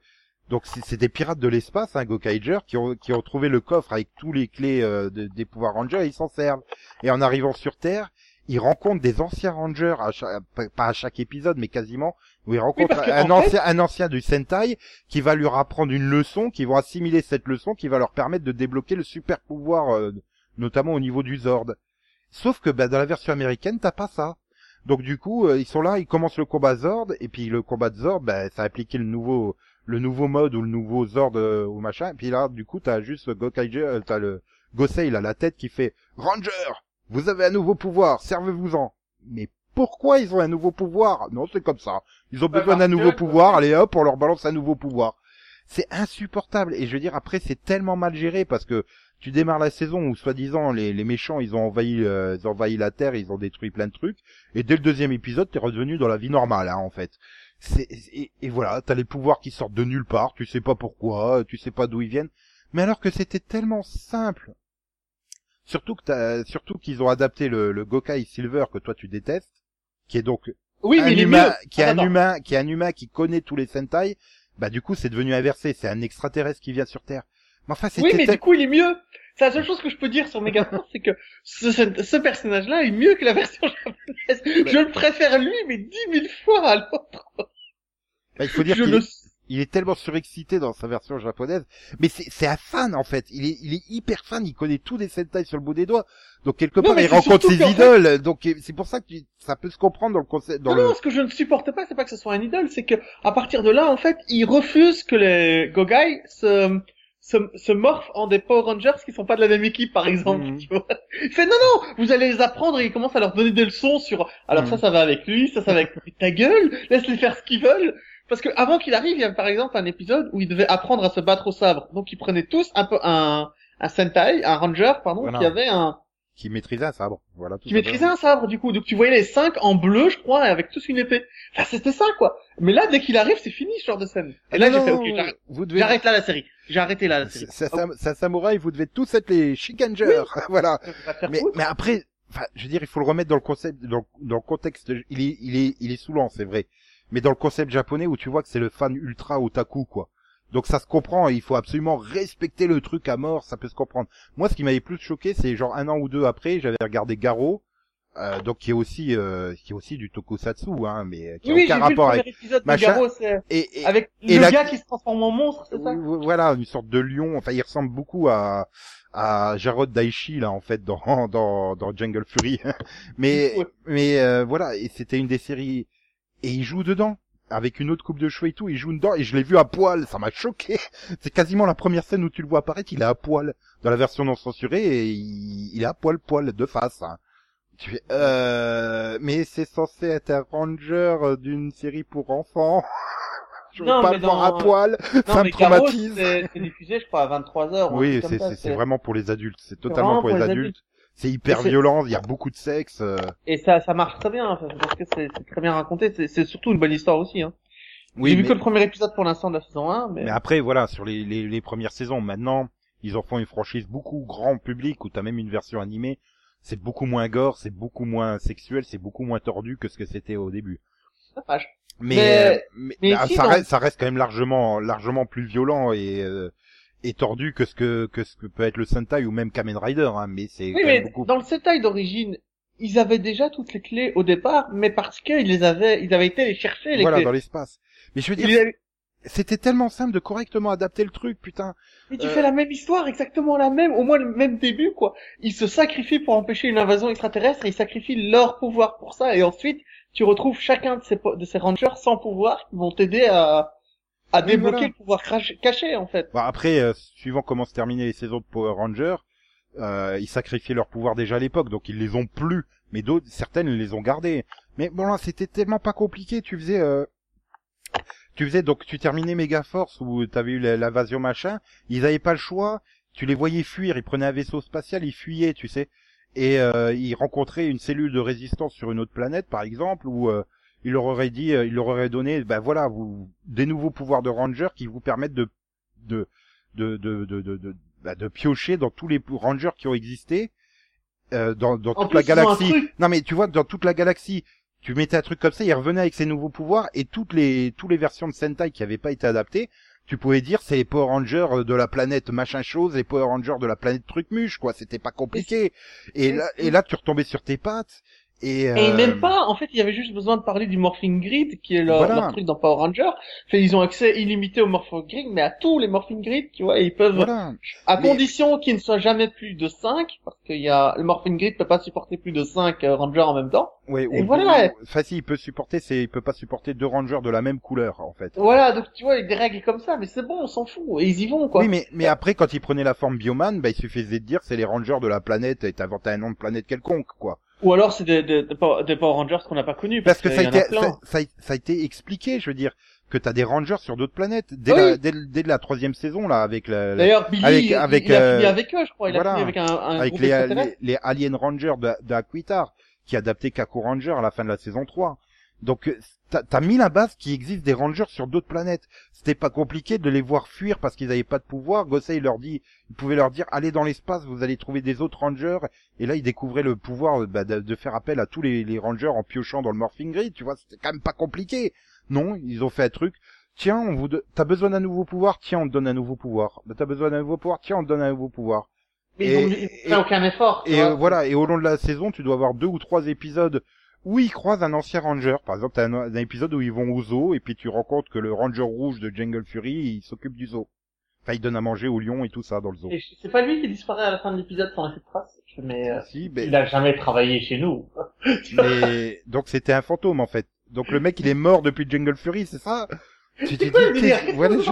donc c'est des pirates de l'espace, un Gokaiger, qui ont qui ont trouvé le coffre avec tous les clés euh, de- des pouvoirs Rangers et ils s'en servent. Et en arrivant sur Terre, ils rencontrent des anciens Rangers, à chaque- pas- à chaque épisode, mais quasiment, où ils rencontrent un fait- ancien un ancien du Sentai qui va leur apprendre une leçon, qui vont assimiler cette leçon, qui va leur permettre de débloquer le super pouvoir, euh, notamment au niveau du Zord. Sauf que bah, dans la version américaine, t'as pas ça. Donc du coup, euh, ils sont là, ils commencent le combat Zord, et puis le combat de Zord, bah, ça a appliqué le nouveau le nouveau mode ou le nouveau Zord euh, ou machin. Et puis là, du coup, t'as juste Gokaiger, euh, t'as le Gosei, là, la tête qui fait Ranger, vous avez un nouveau pouvoir, servez-vous-en. Mais pourquoi ils ont un nouveau pouvoir? Non, c'est comme ça. Ils ont Bah, besoin d'un nouveau pouvoir, allez hop, on leur balance un nouveau pouvoir. C'est insupportable. Et je veux dire, après, c'est tellement mal géré parce que tu démarres la saison où, soi-disant, les, les méchants, ils ont envahi, euh, ils ont envahi la Terre, ils ont détruit plein de trucs. Et dès le deuxième épisode, t'es revenu dans la vie normale, hein, en fait. C'est, et, et voilà, t'as les pouvoirs qui sortent de nulle part, tu sais pas pourquoi, tu sais pas d'où ils viennent. Mais alors que c'était tellement simple. Surtout que t'as, surtout qu'ils ont adapté le, le Gokai Silver que toi tu détestes, qui est donc Oui, un mais il est humain, qui est Ah, un non. humain, qui est un humain qui connaît tous les Sentai, bah du coup c'est devenu inversé, c'est un extraterrestre qui vient sur Terre. Mais enfin c'était Oui, mais tel- du coup, il est mieux. C'est la seule chose que je peux dire sur Megaforce, c'est que ce, personnage-là est mieux que la version japonaise. Je le préfère lui, mais dix mille fois à l'autre. bah, il faut dire qu'il le... est, il est tellement surexcité dans sa version japonaise, mais c'est un fan en fait. Il est il est hyper fan, il connaît tous les Sentai sur le bout des doigts. Donc quelque part il rencontre ses idoles. Donc c'est pour ça que ça peut se comprendre dans le concept dans Non, le non, ce que je ne supporte pas, c'est pas que ce soit un idole, c'est que à partir de là, en fait, il refuse que les Gogai se, se, se morphent en des Power Rangers qui sont pas de la même équipe, par exemple. Mhm. tu vois. Il fait non, non, vous allez les apprendre et il commence à leur donner des leçons sur. Alors Mhm. ça, ça va avec lui, ça, ça va avec. Ta gueule, laisse-les faire ce qu'ils veulent. Parce que avant qu'il arrive, il y a par exemple un épisode où il devait apprendre à se battre au sabre. Donc ils prenaient tous un peu un un Sentai, un Ranger, pardon, Voilà. qui avait un qui maîtrisait un sabre. Voilà. tout qui maîtrisait un sabre du coup. Donc tu voyais les cinq en bleu, je crois, et avec tous une épée. Enfin, c'était ça quoi. Mais là, dès qu'il arrive, c'est fini ce genre de scène. Et là, Ah j'ai fait, ok, j'arrête. devez là la série. J'ai arrêté là la série. c'est un samouraï, vous devez tous être les voilà. Faire Mais, foutre. mais après, enfin, je veux dire, il faut le remettre dans le concept, dans, dans le contexte. Il est, il est, il est saoulant, c'est vrai. Mais dans le concept japonais où tu vois que c'est le fan ultra otaku, quoi. Donc ça se comprend. Il faut absolument respecter le truc à mort. Ça peut se comprendre. Moi, ce qui m'avait plus choqué, c'est genre un an ou deux après, j'avais regardé Garo. Euh, donc qui est aussi euh, qui est aussi du tokusatsu hein mais qui a Oui, aucun j'ai vu le rapport avec épisode de machin. Garo, c'est et, et, avec et le la- gars qui se transforme en monstre, c'est ça? Voilà, une sorte de lion. Enfin, il ressemble beaucoup à à Jarod Daishi là en fait dans dans dans Jungle Fury. mais Ouais. mais euh, voilà, et c'était une des séries et il joue dedans avec une autre coupe de cheveux et tout, il joue dedans et je l'ai vu à poil, ça m'a choqué. C'est quasiment la première scène où tu le vois apparaître, il est à poil dans la version non censurée et il, est à poil poil de face. hein. Tu fais, euh, mais c'est censé être un ranger d'une série pour enfants. Je veux Non, pas mais voir dans- à poil, Non, ça me traumatise. c'est diffusé, je crois, à 23h. Oui, c'est vraiment pour les adultes. C'est totalement vraiment pour les pour les adultes. C'est hyper violent. Il y a beaucoup de sexe. euh. Et ça, ça marche très bien, parce que c'est très bien raconté. C'est surtout une bonne histoire aussi. Hein. Oui, J'ai vu que le premier épisode pour l'instant de la saison 1, mais... mais après, voilà, sur les, les, les premières saisons, maintenant, ils en font une franchise beaucoup grand public où t'as même une version animée. C'est beaucoup moins gore, c'est beaucoup moins sexuel, c'est beaucoup moins tordu que ce que c'était au début. Dommage. Mais, Mais- euh, mais, mais ah, ça, reste, ça reste quand même largement, largement plus violent et, euh, tordu que ce que, que ce que peut être le Sentai ou même Kamen Rider, hein, mais c'est Oui, mais beaucoup. dans le Sentai d'origine, ils avaient déjà toutes les clés au départ, mais parce qu'ils les avaient, ils avaient été les chercher, les Voilà, clés. dans l'espace. Mais je veux dire, avaient- c'était tellement simple de correctement adapter le truc, putain. Mais tu Euh. fais la même histoire, exactement la même, au moins le même début, quoi. Ils se sacrifient pour empêcher une invasion extraterrestre et ils sacrifient leur pouvoir pour ça, et ensuite, tu retrouves chacun de ces, de ces rangers sans pouvoir qui vont t'aider à, à Oui, débloquer voilà. le pouvoir caché, en fait. Bon, après, euh, suivant comment se terminaient les saisons de Power Rangers, euh, ils sacrifiaient leur pouvoir déjà à l'époque, donc ils les ont plus. Mais d'autres, certaines les ont gardées. Mais bon là, c'était tellement pas compliqué. Tu faisais, euh, tu faisais donc tu terminais Megaforce où t'avais eu la- l'invasion machin. Ils avaient pas le choix. Tu les voyais fuir. Ils prenaient un vaisseau spatial, ils fuyaient, tu sais. Et euh, ils rencontraient une cellule de résistance sur une autre planète, par exemple, ou euh, il leur aurait dit, euh, il leur aurait donné, ben voilà, vous des nouveaux pouvoirs de ranger qui vous permettent de de de de de de, de, bah, de piocher dans tous les rangers qui ont existé euh, dans toute la plus, galaxie. Non mais tu vois, dans toute la galaxie, tu mettais un truc comme ça, il revenait avec ses nouveaux pouvoirs et toutes les toutes les versions de Sentai qui avaient pas été adaptées, tu pouvais dire c'est les Power Rangers de la planète machin chose, les Power Rangers de la planète truc muche quoi, c'était pas compliqué. Et là et là tu retombais sur tes pattes et, Et euh, même pas, en fait, il y avait juste besoin de parler du Morphing Grid, qui est leur, Voilà. leur truc dans Power Ranger. Fait, ils ont accès illimité au Morphing Grid, mais à tous les Morphing Grid, tu vois, et ils peuvent, voilà. à Mais- condition qu'ils ne soient jamais plus de 5, parce qu'il y a, le Morphing Grid peut pas supporter plus de 5 Rangers en même temps. Ouais, Et voilà. Enfin, si, il peut supporter, c'est, il peut pas supporter deux rangers de la même couleur, en fait. Voilà, donc tu vois, avec des règles comme ça, mais c'est bon, on s'en fout, et ils y vont, quoi. Oui, mais, mais après, quand il prenait la forme Bioman, bah, il suffisait de dire c'est les rangers de la planète et t'inventais un nom de planète quelconque, quoi. Ou alors c'est des, des, des Power Rangers qu'on n'a pas connus. Parce que ça a été, ça, ça a, ça a été expliqué, je veux dire, que t'as des rangers sur d'autres planètes. Dès, Oui. la, dès, dès la troisième saison, là, avec la, la- D'ailleurs, Billy, avec- avec, il, a euh, fini avec eux, je crois. Il voilà. a fini avec un, un avec groupe les, les, les Alien Rangers de, de Aquitar, qui adaptaient Kaku Ranger à la fin de la saison 3. Donc, euh, t'as, mis la base qu'il existe des rangers sur d'autres planètes. C'était pas compliqué de les voir fuir parce qu'ils avaient pas de pouvoir. Gosset, il leur dit, il pouvait leur dire, allez dans l'espace, vous allez trouver des autres rangers. Et là, il découvrait le pouvoir euh, bah, de, de faire appel à tous les, les rangers en piochant dans le morphing grid. Tu vois, c'était quand même pas compliqué. Non, ils ont fait un truc. Tiens, on vous, de- t'as besoin d'un nouveau pouvoir? Tiens, on te donne un nouveau pouvoir. Bah, t'as besoin d'un nouveau pouvoir? Tiens, on te donne un nouveau pouvoir. Mais Et- ils ont ils ont fait et- aucun effort. Et vois. euh, voilà, et au long de la saison, tu dois avoir deux ou trois épisodes où ils croisent un ancien ranger. Par exemple, t'as un, un épisode où ils vont au zoo et puis tu compte que le ranger rouge de Jungle Fury, il s'occupe du zoo. Enfin, il donne à manger aux lions et tout ça dans le zoo. Et c'est pas lui qui disparaît à la fin de l'épisode sans laisser de trace. Mais euh, Si, mais, il a jamais travaillé chez nous. mais- donc c'était un fantôme en fait. Donc le mec, il est mort depuis Jungle Fury, c'est ça? Tu t'es dit, voilà, je-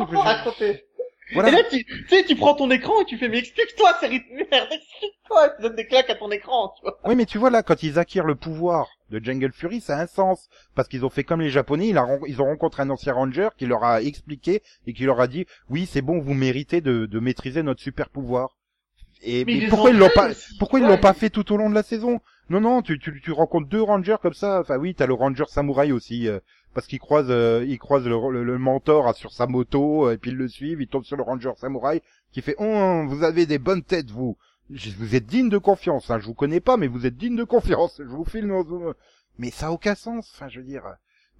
voilà. Et là, tu, tu sais, tu prends ton écran et tu fais, mais explique-toi, série de merde, explique-toi, et tu donnes des claques à ton écran, tu vois. Oui, mais tu vois là, quand ils acquièrent le pouvoir de Jungle Fury, ça a un sens. Parce qu'ils ont fait comme les Japonais, ils, a ren- ils ont rencontré un ancien ranger qui leur a expliqué et qui leur a dit, oui, c'est bon, vous méritez de, de maîtriser notre super pouvoir. Et Mais mais pourquoi ils l'ont pas, ils l'ont pas fait tout au long de la saison? Non, non, tu, tu, tu rencontres deux rangers comme ça. Enfin oui, t'as le ranger samouraï aussi, euh, parce qu'il croise, euh, il croise le, le, le mentor ah, sur sa moto, euh, et puis ils le suivent, il tombe sur le ranger samouraï qui fait, oh, vous avez des bonnes têtes vous. Je- Vous êtes digne de confiance. Hein. Je vous connais pas, mais vous êtes digne de confiance. Je vous file dans... Mais ça a aucun sens. Enfin, je veux dire.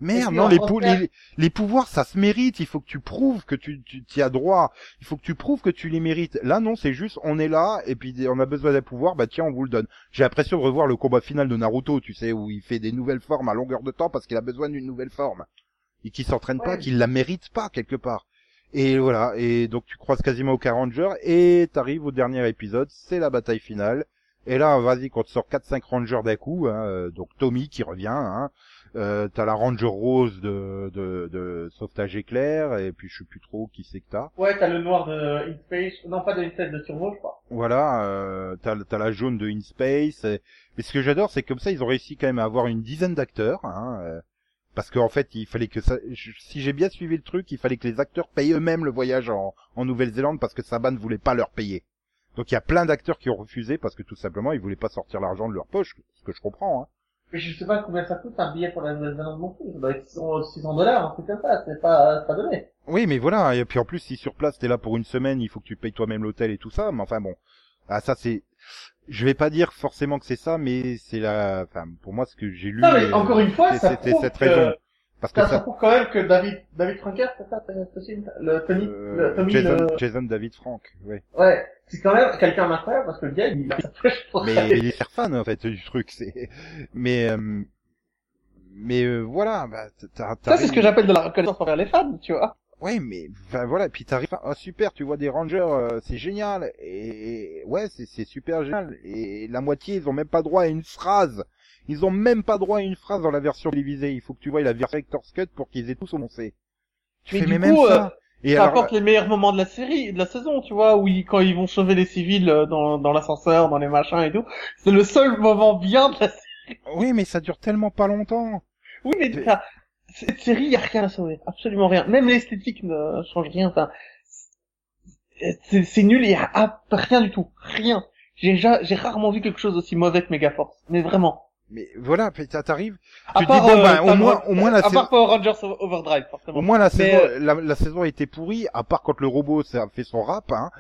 Merde, non, les, pou- les, les pouvoirs, ça se mérite. Il faut que tu prouves que tu, tu y as droit. Il faut que tu prouves que tu les mérites. Là, non, c'est juste, on est là, et puis on a besoin d'un pouvoir, bah tiens, on vous le donne. J'ai l'impression de revoir le combat final de Naruto, tu sais, où il fait des nouvelles formes à longueur de temps parce qu'il a besoin d'une nouvelle forme. Et qu'il s'entraîne pas, qu'il la mérite pas, quelque part. Et voilà, et donc tu croises quasiment aucun ranger, et t'arrives au dernier épisode, c'est la bataille finale. Et là, vas-y, qu'on te sort 4-5 rangers d'un coup, hein, euh, donc Tommy qui revient, hein, euh, t'as la ranger rose de, de, de sauvetage éclair, et puis je sais plus trop qui c'est que t'as. Ouais, t'as le noir de InSpace, non pas de InSpace, de Turbo, je crois. Voilà, euh, t'as, t'as la jaune de InSpace. Et... Mais ce que j'adore, c'est que comme ça, ils ont réussi quand même à avoir une dizaine d'acteurs, hein, euh, parce qu'en fait, il fallait que ça. Si j'ai bien suivi le truc, il fallait que les acteurs payent eux-mêmes le voyage en, en Nouvelle-Zélande parce que Saban ne voulait pas leur payer. Donc il y a plein d'acteurs qui ont refusé parce que tout simplement, ils voulaient pas sortir l'argent de leur poche, ce que je comprends. Hein. Mais je sais pas combien ça coûte un billet pour la Nouvelle-Zélande non plus. Ça doit être 600 600 dollars, un truc comme ça. C'est pas, c'est pas donné. Oui, mais voilà. Et puis en plus, si sur place t'es là pour une semaine, il faut que tu payes toi-même l'hôtel et tout ça. Mais enfin bon, ah ça c'est. Je vais pas dire forcément que c'est ça, mais c'est la. Enfin, pour moi, ce que j'ai lu. Non, mais encore une fois, c'était cette que- raison. Parce que Ça, ça prouve quand même que David, David Franker, c'est ça? Le Tony, euh, le Tommy, Jason, le... Jason David Frank, ouais. Ouais. C'est quand même quelqu'un d'incroyable parce que le gars, il a Mais il est fan en fait du truc, c'est. Mais euh, mais euh, voilà, bah t'as. Ça, c'est ce que j'appelle de la reconnaissance envers les fans, tu vois. Ouais, mais enfin, voilà, puis t'arrives, oh super, tu vois des rangers, euh, c'est génial, et ouais, c'est c'est super génial, et la moitié, ils ont même pas droit à une phrase, ils ont même pas droit à une phrase dans la version télévisée, il faut que tu vois la version Director's Cut pour qu'ils aient tous annoncé. Tu Mais fais du mais coup, même euh, ça. Et ça alors, apporte les meilleurs moments de la série, de la saison, tu vois, où ils- quand ils vont sauver les civils euh, dans, dans l'ascenseur, dans les machins et tout. C'est le seul moment bien de la série. oui, mais ça dure tellement pas longtemps. Oui, mais enfin, cette série, y a rien à sauver. Absolument rien. Même l'esthétique ne change rien. Enfin, c'est nul, y a ah, rien du tout. Rien. J'ai ja- j'ai rarement vu quelque chose aussi mauvais que Megaforce. Mais vraiment. mais voilà, t'arrives, À tu part, dis bon euh, bah au moins, au moins la à saison, part Power Rangers Overdrive, forcément. au moins la Mais, saison, euh, la, la saison a été pourrie, à part quand le robot ça a fait son rap, hein.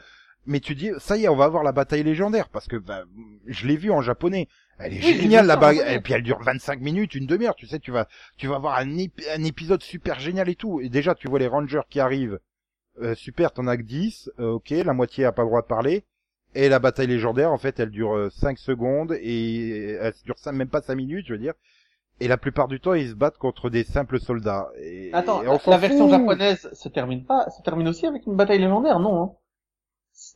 Mais tu dis, ça y est, on va avoir la bataille légendaire, parce que bah, je l'ai vu en japonais. Elle est Oui, géniale la japonais. et puis elle dure 25 minutes, une demi-heure. Tu sais, tu vas, tu vas avoir un, ép- un épisode super génial et tout. Et déjà, tu vois les Rangers qui arrivent. Euh, super, t'en as que 10, euh, ok, la moitié a pas le droit de parler. Et la bataille légendaire, en fait, elle dure euh, 5 secondes et elle dure même pas 5 minutes, je veux dire. Et la plupart du temps, ils se battent contre des simples soldats. Et, Attends, et on la, la version japonaise se termine pas, se termine aussi avec une bataille légendaire, non hein?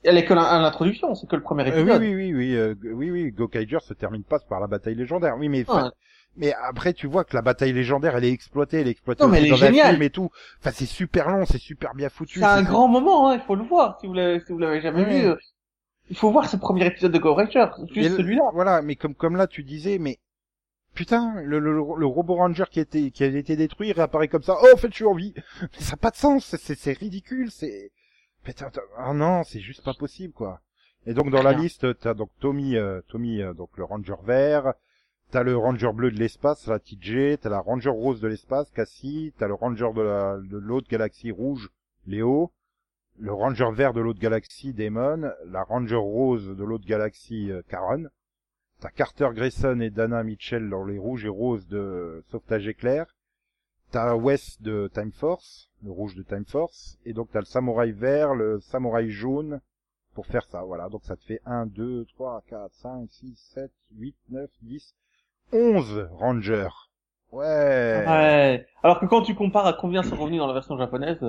Elle est que à l'introduction, c'est que le premier Euh, oui, épisode. oui, oui, oui, euh, oui, oui, Gokaiger se termine pas par la bataille légendaire. Oui, mais, mais après, tu vois que la bataille légendaire, elle est exploitée, elle est exploitée Non, mais elle est dans géniale. film et tout. Enfin, c'est super long, c'est super bien foutu. c'est un grand moment, hein, il faut le voir, si vous l'avez, si vous l'avez jamais vu. euh, Il faut voir ce premier épisode de Go Ranger, juste celui-là. Voilà, mais comme, comme là, tu disais, mais, putain, le, le, le robot ranger qui été, qui a été détruit réapparaît comme ça. Oh, en fait, je suis en vie. Mais ça n'a pas de sens, c'est, c'est ridicule, c'est, putain, ah non, c'est juste pas possible, quoi. Et donc, dans la liste, t'as donc Tommy, euh, Tommy, euh, donc le ranger vert, T'as le ranger bleu de l'espace, la TJ, t'as la ranger rose de l'espace, Cassie, t'as le ranger de la, de l'autre galaxie rouge, Léo, le ranger vert de l'autre galaxie, Damon, la ranger rose de l'autre galaxie, euh, Karen, t'as Carter Grayson et Dana Mitchell dans les rouges et roses de Sauvetage éclair, t'as Wes de Time Force, le rouge de Time Force, et donc t'as le samouraï vert, le samouraï jaune, pour faire ça, voilà. Donc ça te fait 1, 2, 3, 4, 5, 6, 7, 8, 9, 10, 11 rangers. Ouais. Ouais. Alors que quand tu compares à combien sont revenus dans la version japonaise,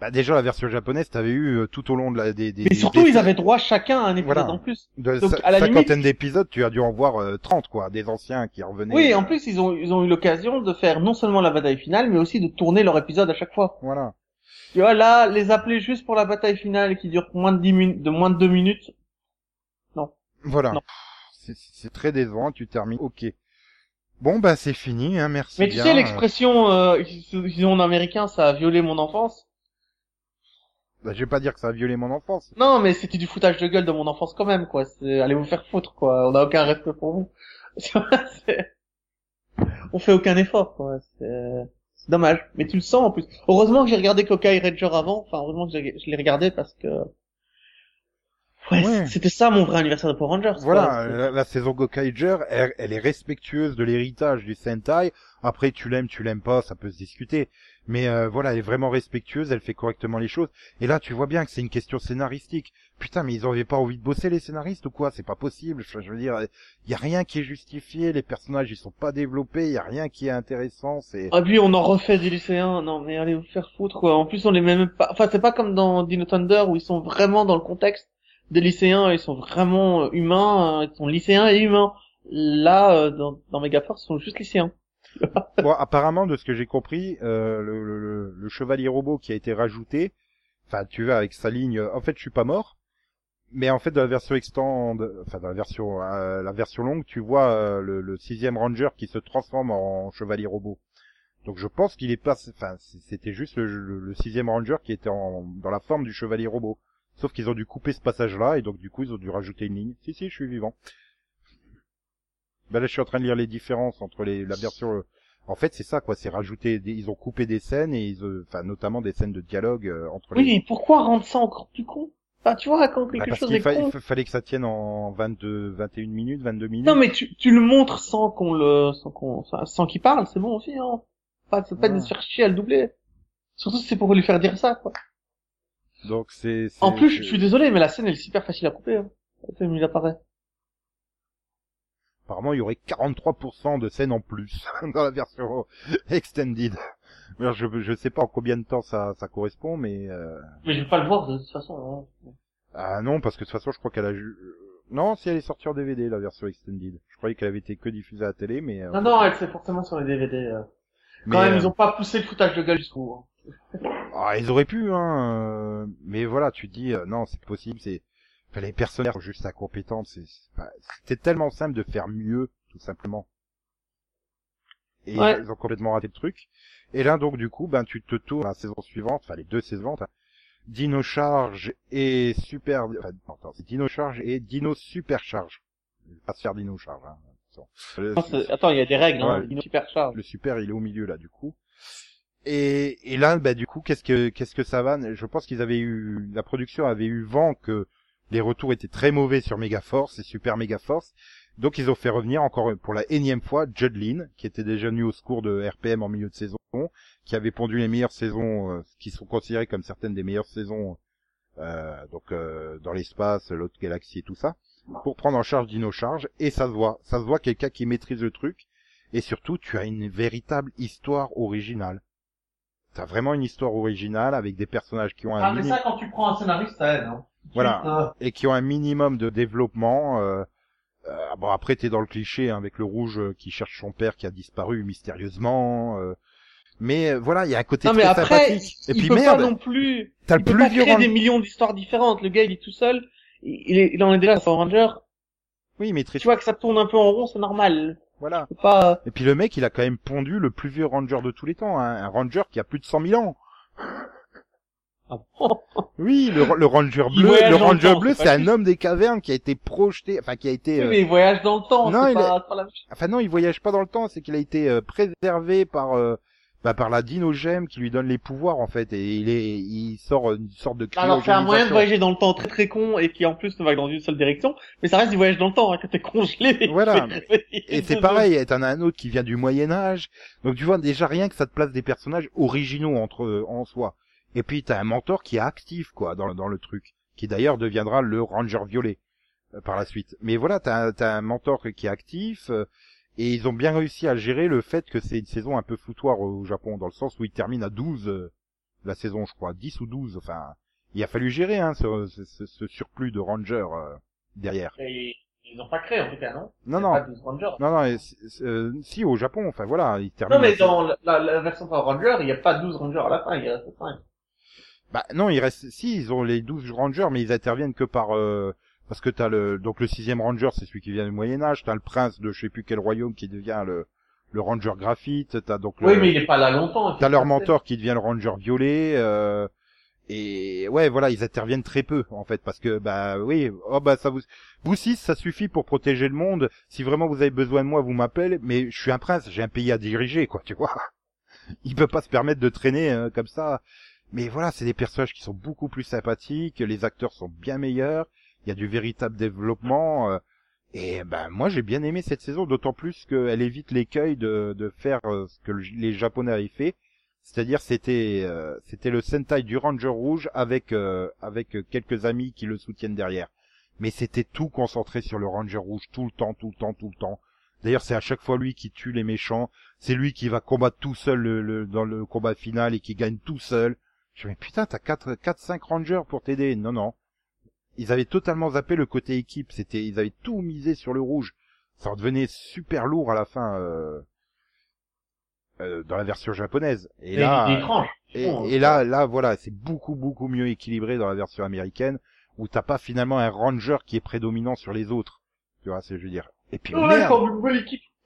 Bah déjà la version japonaise, t'avais eu euh, tout au long de la des, des mais surtout des- ils avaient droit chacun à un épisode Voilà. en plus. de donc, à la cinquantaine limite- d'épisodes, tu as dû en voir euh, 30 quoi, des anciens qui revenaient. Oui, euh, en plus ils ont ils ont eu l'occasion de faire non seulement la bataille finale, mais aussi de tourner leur épisode à chaque fois. Voilà. Tu vois là, les appeler juste pour la bataille finale qui dure moins de 10 minutes, de moins de 2 minutes. Voilà. Non. C'est- C'est très décevant, tu termines. OK. Bon bah c'est fini hein, merci Mais tu bien. sais l'expression euh, en américain, ça a violé mon enfance. Bah, je vais pas dire que ça a violé mon enfance. Non, mais c'était du foutage de gueule de mon enfance quand même, quoi. C'est allez vous faire foutre, quoi. On n'a aucun respect pour vous. On fait aucun effort, quoi. C'est dommage. Mais tu le sens en plus. Heureusement que j'ai regardé Coca Ranger avant. Enfin, heureusement que je l'ai regardé parce que. Ouais, Ouais. c'était ça mon vrai anniversaire de Power Rangers. Voilà, la, la saison Gokaiger, elle, elle est respectueuse de l'héritage du Sentai. Après, tu l'aimes, tu l'aimes pas, ça peut se discuter. Mais euh, voilà, elle est vraiment respectueuse, elle fait correctement les choses. Et là, tu vois bien que c'est une question scénaristique. Putain, mais ils avaient pas envie de bosser les scénaristes ou quoi? C'est pas possible. Je, je veux dire, il y a rien qui est justifié. Les personnages, ils sont pas développés. Il y a rien qui est intéressant. C'est Ah puis on en refait des lycéens. Non mais allez vous faire foutre, quoi. En plus on les met même pas. Enfin c'est pas comme dans Dino Thunder où ils sont vraiment dans le contexte des lycéens. Ils sont vraiment euh, humains. euh, Ils sont lycéens et humains. Là, euh, dans, dans Megaforce, ils sont juste lycéens. bon, apparemment, de ce que j'ai compris, euh, le, chevalier robot qui a été rajouté, enfin, tu vois, avec sa ligne, en fait, je suis pas mort, mais en fait, dans la version extend, enfin, dans la version, longue, tu vois le, le sixième ranger qui se transforme en chevalier robot. Donc, je pense qu'il est pas, enfin, c'était juste le, le- le sixième ranger qui était en, dans la forme du chevalier robot. Sauf qu'ils ont dû couper ce passage-là, et donc, du coup, ils ont dû rajouter une ligne. Si, si, je suis vivant. Ben là, je suis en train de lire les différences entre les, la version, euh, en fait, c'est ça, quoi. C'est rajouter, des- ils ont coupé des scènes et ils, euh, enfin, notamment des scènes de dialogue euh, entre Oui, les. et pourquoi rendre ça encore plus con? Enfin, tu vois, quand Bah, quelque parce chose est fa- con... il fa- fallait que ça tienne en 22, 21 minutes, 22 minutes. Non, mais tu, tu le montres sans qu'on le, sans qu'on, sans, qu'il parle, c'est bon aussi, hein. Pas, c'est pas de Ouais. se faire chier à le doubler. Surtout si c'est pour lui faire dire ça, quoi. Donc c'est. En plus, je suis désolé, mais la scène elle est super facile à couper. Hein. Il apparaît. Apparemment, il y aurait 43% de scènes en plus dans la version extended. Alors, je je sais pas en combien de temps ça ça correspond, mais euh... Mais je vais pas le voir de toute façon. Hein. ah non parce que de toute façon, je crois qu'elle a euh, non si elle est sortie en DVD la version extended. Je croyais qu'elle avait été que diffusée à la télé, mais euh, Non, non, elle c'est forcément sur les DVD. euh. mais, Quand même, euh, ils ont pas poussé le foutage de gueule jusqu'au. hein. Ah, ils auraient pu, hein. euh, Mais voilà, tu te dis, euh, non, c'est possible, c'est, enfin, les personnages sont juste c'est pas- c'était tellement simple de faire mieux, tout simplement. Et Ouais. ils ont complètement raté le truc. Et là, donc, du coup, ben, tu te tournes à la saison suivante, enfin, les deux saisons, hein. Dino Charge et Super, enfin, non, attends, c'est Dino Charge et Dino Super Charge. Je vais pas se faire Dino Charge, hein. Attends, il y a des règles, hein. Dino super charge. le super, il est au milieu là, du coup. Et, et là, bah, du coup, qu'est-ce que qu'est-ce que ça va? Je pense qu'ils avaient eu, la production avait eu vent que les retours étaient très mauvais sur Megaforce et Super Megaforce. Donc ils ont fait revenir encore pour la énième fois Judd Lin, qui était déjà venu au secours de RPM en milieu de saison, qui avait pondu les meilleures saisons, euh, qui sont considérées comme certaines des meilleures saisons, euh, donc euh, dans l'espace, l'autre galaxie et tout ça, pour prendre en charge Dino Charge. Et ça se voit, ça se voit quelqu'un qui maîtrise le truc. Et surtout, tu as une véritable histoire originale. T'as vraiment une histoire originale avec des personnages qui ont un Ah, mais mini- ça, quand tu prends un scénariste, ça aide, hein. Voilà. Euh, et qui ont un minimum de développement. Euh, euh, bon après t'es dans le cliché hein, avec le rouge qui cherche son père qui a disparu mystérieusement. euh, mais voilà, il y a un côté Non, mais très après, sympathique. Et il puis peut merde, pas non plus, t'as il le peut plus pas créer des millions d'histoires différentes. Le gars, il est tout seul. Il, est- il en est déjà à son Ranger. Oui, mais très... Tu vois que ça tourne un peu en rond, c'est normal. Voilà. Pas, Et puis le mec, il a quand même pondu le plus vieux ranger de tous les temps, hein, un ranger qui a plus de 100 000 ans. Ah bon Oui, le, le ranger bleu, le ranger temps, bleu, c'est un homme des cavernes qui a été projeté, enfin qui a été, Oui, euh, mais il voyage dans le temps, Non, c'est il pas, la. Enfin non, il voyage pas dans le temps, c'est qu'il a été euh, préservé par euh, bah, par la dinogème qui lui donne les pouvoirs en fait et il est il sort une sorte de Alors, c'est un moyen de voyager dans le temps très très con et qui en plus ne va que dans une seule direction, mais ça reste du voyage dans le temps, hein, quand t'es congelé. Voilà. Et c'est pareil, t'en as un autre qui vient du Moyen Âge. Donc tu vois déjà rien que ça te place des personnages originaux entre en soi. Et puis t'as un mentor qui est actif quoi dans, dans le truc, qui d'ailleurs deviendra le Ranger violet euh, par la suite. Mais voilà, t'as un- t'as un mentor qui est actif euh, et ils ont bien réussi à gérer le fait que c'est une saison un peu foutoir au Japon dans le sens où ils terminent à 12 euh, la saison je crois, 10 ou 12 enfin il a fallu gérer hein ce, ce- ce surplus de Ranger euh, derrière. Et ils ont pas créé, en tout cas, non? Non non, pas 12 Rangers. non, non, et euh, si au Japon, enfin voilà, il termine. Non, mais dans la, la, la version Power Ranger, il n'y a pas 12 Rangers à la fin, il a 5. Bah non, il reste, si ils ont les 12 rangers, mais ils interviennent que par, euh, parce que t'as le, donc le sixième ranger, c'est celui qui vient du Moyen Âge, t'as le prince de je sais plus quel royaume qui devient le, le ranger graphite, t'as donc le, Oui, mais il est pas là longtemps. t'as leur mentor qui devient le ranger violet, euh, et ouais, voilà, ils interviennent très peu en fait, parce que bah oui, oh bah ça vous, vous six, ça suffit pour protéger le monde. Si vraiment vous avez besoin de moi, vous m'appelez, mais je suis un prince, j'ai un pays à diriger, quoi, tu vois. Il peut pas se permettre de traîner euh, comme ça. Mais voilà, c'est des personnages qui sont beaucoup plus sympathiques, les acteurs sont bien meilleurs, il y a du véritable développement. euh, et ben moi j'ai bien aimé cette saison, d'autant plus qu'elle évite l'écueil de, de faire euh, ce que le- les Japonais avaient fait, c'est-à-dire c'était euh, c'était le Sentai du Ranger Rouge avec euh, avec quelques amis qui le soutiennent derrière. Mais c'était tout concentré sur le Ranger Rouge tout le temps, tout le temps, tout le temps. D'ailleurs c'est à chaque fois lui qui tue les méchants, c'est lui qui va combattre tout seul le, dans le combat final et qui gagne tout seul. Je me dis, putain, t'as 4, 4, 5 rangers pour t'aider. Non, non. Ils avaient totalement zappé le côté équipe. C'était, ils avaient tout misé sur le rouge. Ça en devenait super lourd à la fin, euh, euh, dans la version japonaise. Et là, étrange. et, Bon, et là, là, voilà, c'est beaucoup, beaucoup mieux équilibré dans la version américaine, où t'as pas finalement un ranger qui est prédominant sur les autres. Tu vois, c'est, je veux dire. Et puis, Ouais, merde.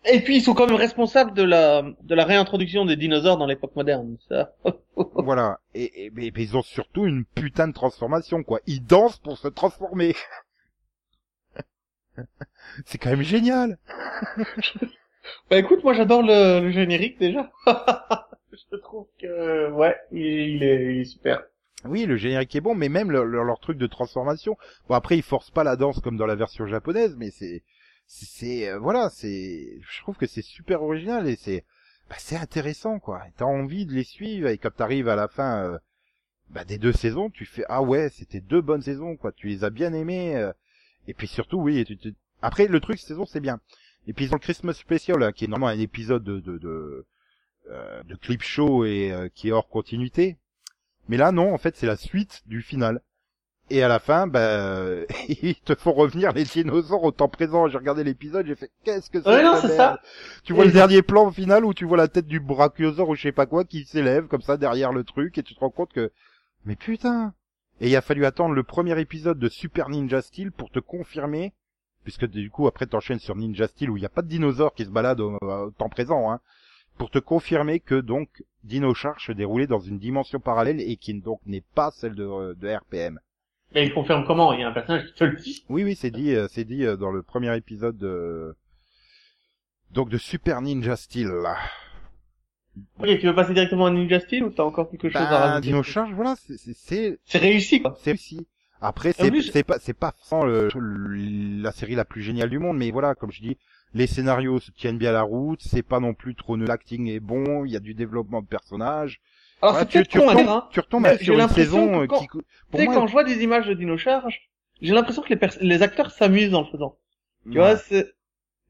Et puis ils sont quand même responsables de la de la réintroduction des dinosaures dans l'époque moderne. Ça. Voilà. Et, et- mais, mais ils ont surtout une putain de transformation, quoi. Ils dansent pour se transformer. c'est quand même génial. Bah écoute, moi j'adore le, le générique déjà. Je trouve que ouais, il, il est, il est super. Oui, le générique est bon, mais même leur, leur, leur truc de transformation. Bon, après, ils forcent pas la danse comme dans la version japonaise, mais c'est, c'est, euh, voilà, c'est, je trouve que c'est super original et c'est, bah, c'est intéressant, quoi. T'as envie de les suivre et quand t'arrives à la fin, euh, bah, des deux saisons, tu fais, ah ouais, c'était deux bonnes saisons, quoi. Tu les as bien aimées, euh, et puis surtout, oui, après, le truc, saison, c'est bien. Et puis ils ont le Christmas Special, là, qui est normalement un épisode de, de, de, de clip show et qui est hors continuité. Mais là, non, en fait, c'est la suite du final. Et à la fin, bah, ils te font revenir les dinosaures au temps présent. J'ai regardé l'épisode, j'ai fait, qu'est-ce que c'est Ouais, non, c'est ça. Tu vois Et le dernier plan final où tu vois la tête du brachiosaure ou je sais pas quoi qui s'élève comme ça derrière le truc et tu te rends compte que, mais putain! Et il a fallu attendre le premier épisode de Super Ninja Steel pour te confirmer, puisque du coup après t'enchaînes sur Ninja Steel où il n'y a pas de dinosaures qui se baladent au, au temps présent, hein, pour te confirmer que donc Dino Charge se déroulait dans une dimension parallèle et qui donc n'est pas celle de, de RPM. Mais il confirme comment? Il y a un personnage qui te le dit. Oui, oui, c'est dit, euh, c'est dit euh, dans le premier épisode de, Donc de Super Ninja Steel là. Ok, tu veux passer directement à Ninja Steel ou t'as encore quelque chose à Bah, rajouter? Dino Charge, voilà, c'est- c'est réussi, quoi. c'est réussi. Après, c'est plus, c'est pas c'est pas sans le, le- la série la plus géniale du monde, mais voilà, comme je dis, les scénarios se tiennent bien la route. C'est pas non plus trop l'acting est bon. Il y a du développement de personnages. Alors, Ouais, c'est peut-être tu, con à retombes, dire, hein. tu retombes sur une saison que euh, quand- qui, pour moi, quand je vois des images de Dino Charge, j'ai l'impression que les, acteurs s'amusent en le faisant. Tu Ouais. vois, c'est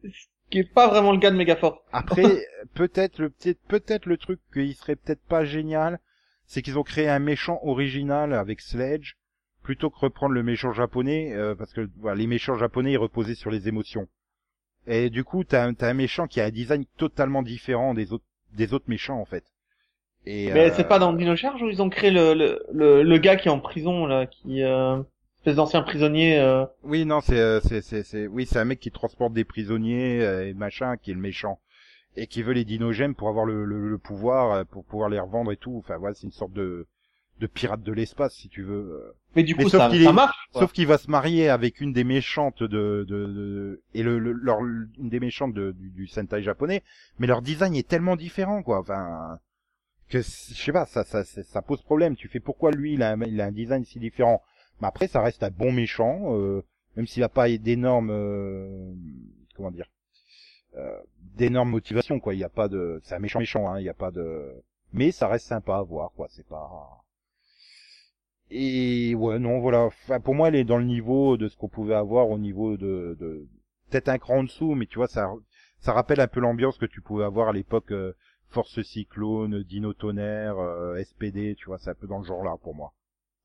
ce qui est pas vraiment le cas de Megaforce. Après, peut-être le peut peut-être le truc qui serait peut-être pas génial, c'est qu'ils ont créé un méchant original avec Sledge plutôt que reprendre le méchant japonais, euh, parce que voilà, les méchants japonais ils reposaient sur les émotions. Et du coup, t'as un- t'as un méchant qui a un design totalement différent des autres des autres méchants en fait. Et Mais euh, c'est pas dans Dino Charge où ils ont créé le, le, le, le gars qui est en prison, là, qui, euh, espèce d'ancien prisonnier, euh, Oui, non, c'est euh, c'est c'est c'est oui, c'est un mec qui transporte des prisonniers euh, et machin, qui est le méchant et qui veut les dinogèmes pour avoir le, le, le pouvoir, euh, pour pouvoir les revendre et tout. Enfin voilà, c'est une sorte de de pirate de l'espace si tu veux. mais du Mais coup, sauf ça, qu'il ça est- marche, quoi. Sauf qu'il va se marier avec une des méchantes de, de, de- et le, le- leur une des méchantes de- du, du Sentai japonais, mais leur design est tellement différent quoi. Enfin que je sais pas, ça, ça ça pose problème. Tu fais pourquoi lui il a un, design si différent? Mais après ça reste un bon méchant, euh, même s'il a pas d'énormes euh, comment dire euh, d'énormes motivations quoi. Il y a pas de c'est un méchant méchant hein. Il y a pas de mais ça reste sympa à voir quoi. C'est pas et ouais, non, voilà. Pour moi, elle est dans le niveau de ce qu'on pouvait avoir au niveau de, de... peut-être un cran en dessous, mais tu vois, ça, ça rappelle un peu l'ambiance que tu pouvais avoir à l'époque euh, Force Cyclone, Dino Tonnerre, euh, SPD, tu vois, c'est un peu dans le genre là pour moi.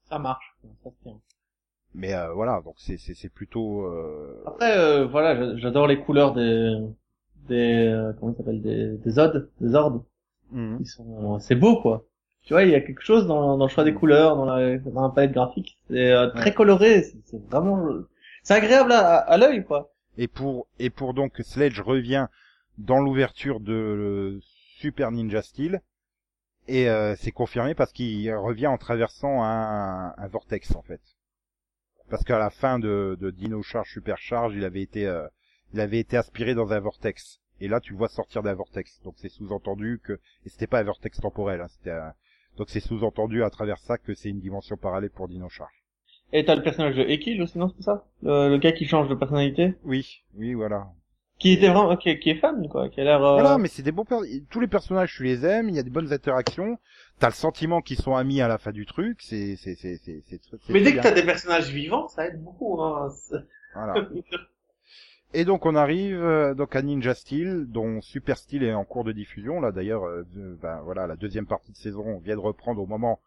Ça marche, ça se tient. Mais euh, voilà, donc c'est c'est c'est plutôt. Euh... Après, euh, voilà, j'a- j'adore les couleurs des, des, euh, comment ça s'appelle, des, des odes, des ordres. mhm. Ils sont, c'est beau, quoi. Tu vois, il y a quelque chose dans, dans le choix des couleurs, dans la, dans la palette graphique. C'est euh, très Ouais. coloré, c'est c'est vraiment, c'est agréable à, à l'œil, quoi. Et pour et pour donc Sledge revient dans l'ouverture de euh, Super Ninja Steel et euh, c'est confirmé parce qu'il revient en traversant un, un vortex en fait. Parce qu'à la fin de, de Dino Charge Super Charge, il avait été euh, il avait été aspiré dans un vortex et là tu le vois sortir d'un vortex. Donc c'est sous-entendu que et c'était pas un vortex temporel, hein, c'était un... donc c'est sous-entendu à travers ça que c'est une dimension parallèle pour Dino Charge. Et t'as le personnage de Ekil aussi, non, c'est ça? Le, le gars qui change de personnalité? Oui, oui, voilà. Qui était vraiment, qui, qui est fan, quoi, qui a l'air, euh, Voilà, mais c'est des bons per- tous les personnages tu les aimes, il y a des bonnes interactions, t'as le sentiment qu'ils sont amis à la fin du truc, c'est c'est c'est c'est c'est c'est mais dès que t'as des personnages vivants, ça aide beaucoup, hein. Voilà. Et donc on arrive euh, donc à Ninja Steel, dont Super Steel est en cours de diffusion là d'ailleurs. euh, ben voilà, la deuxième partie de saison vient de reprendre au moment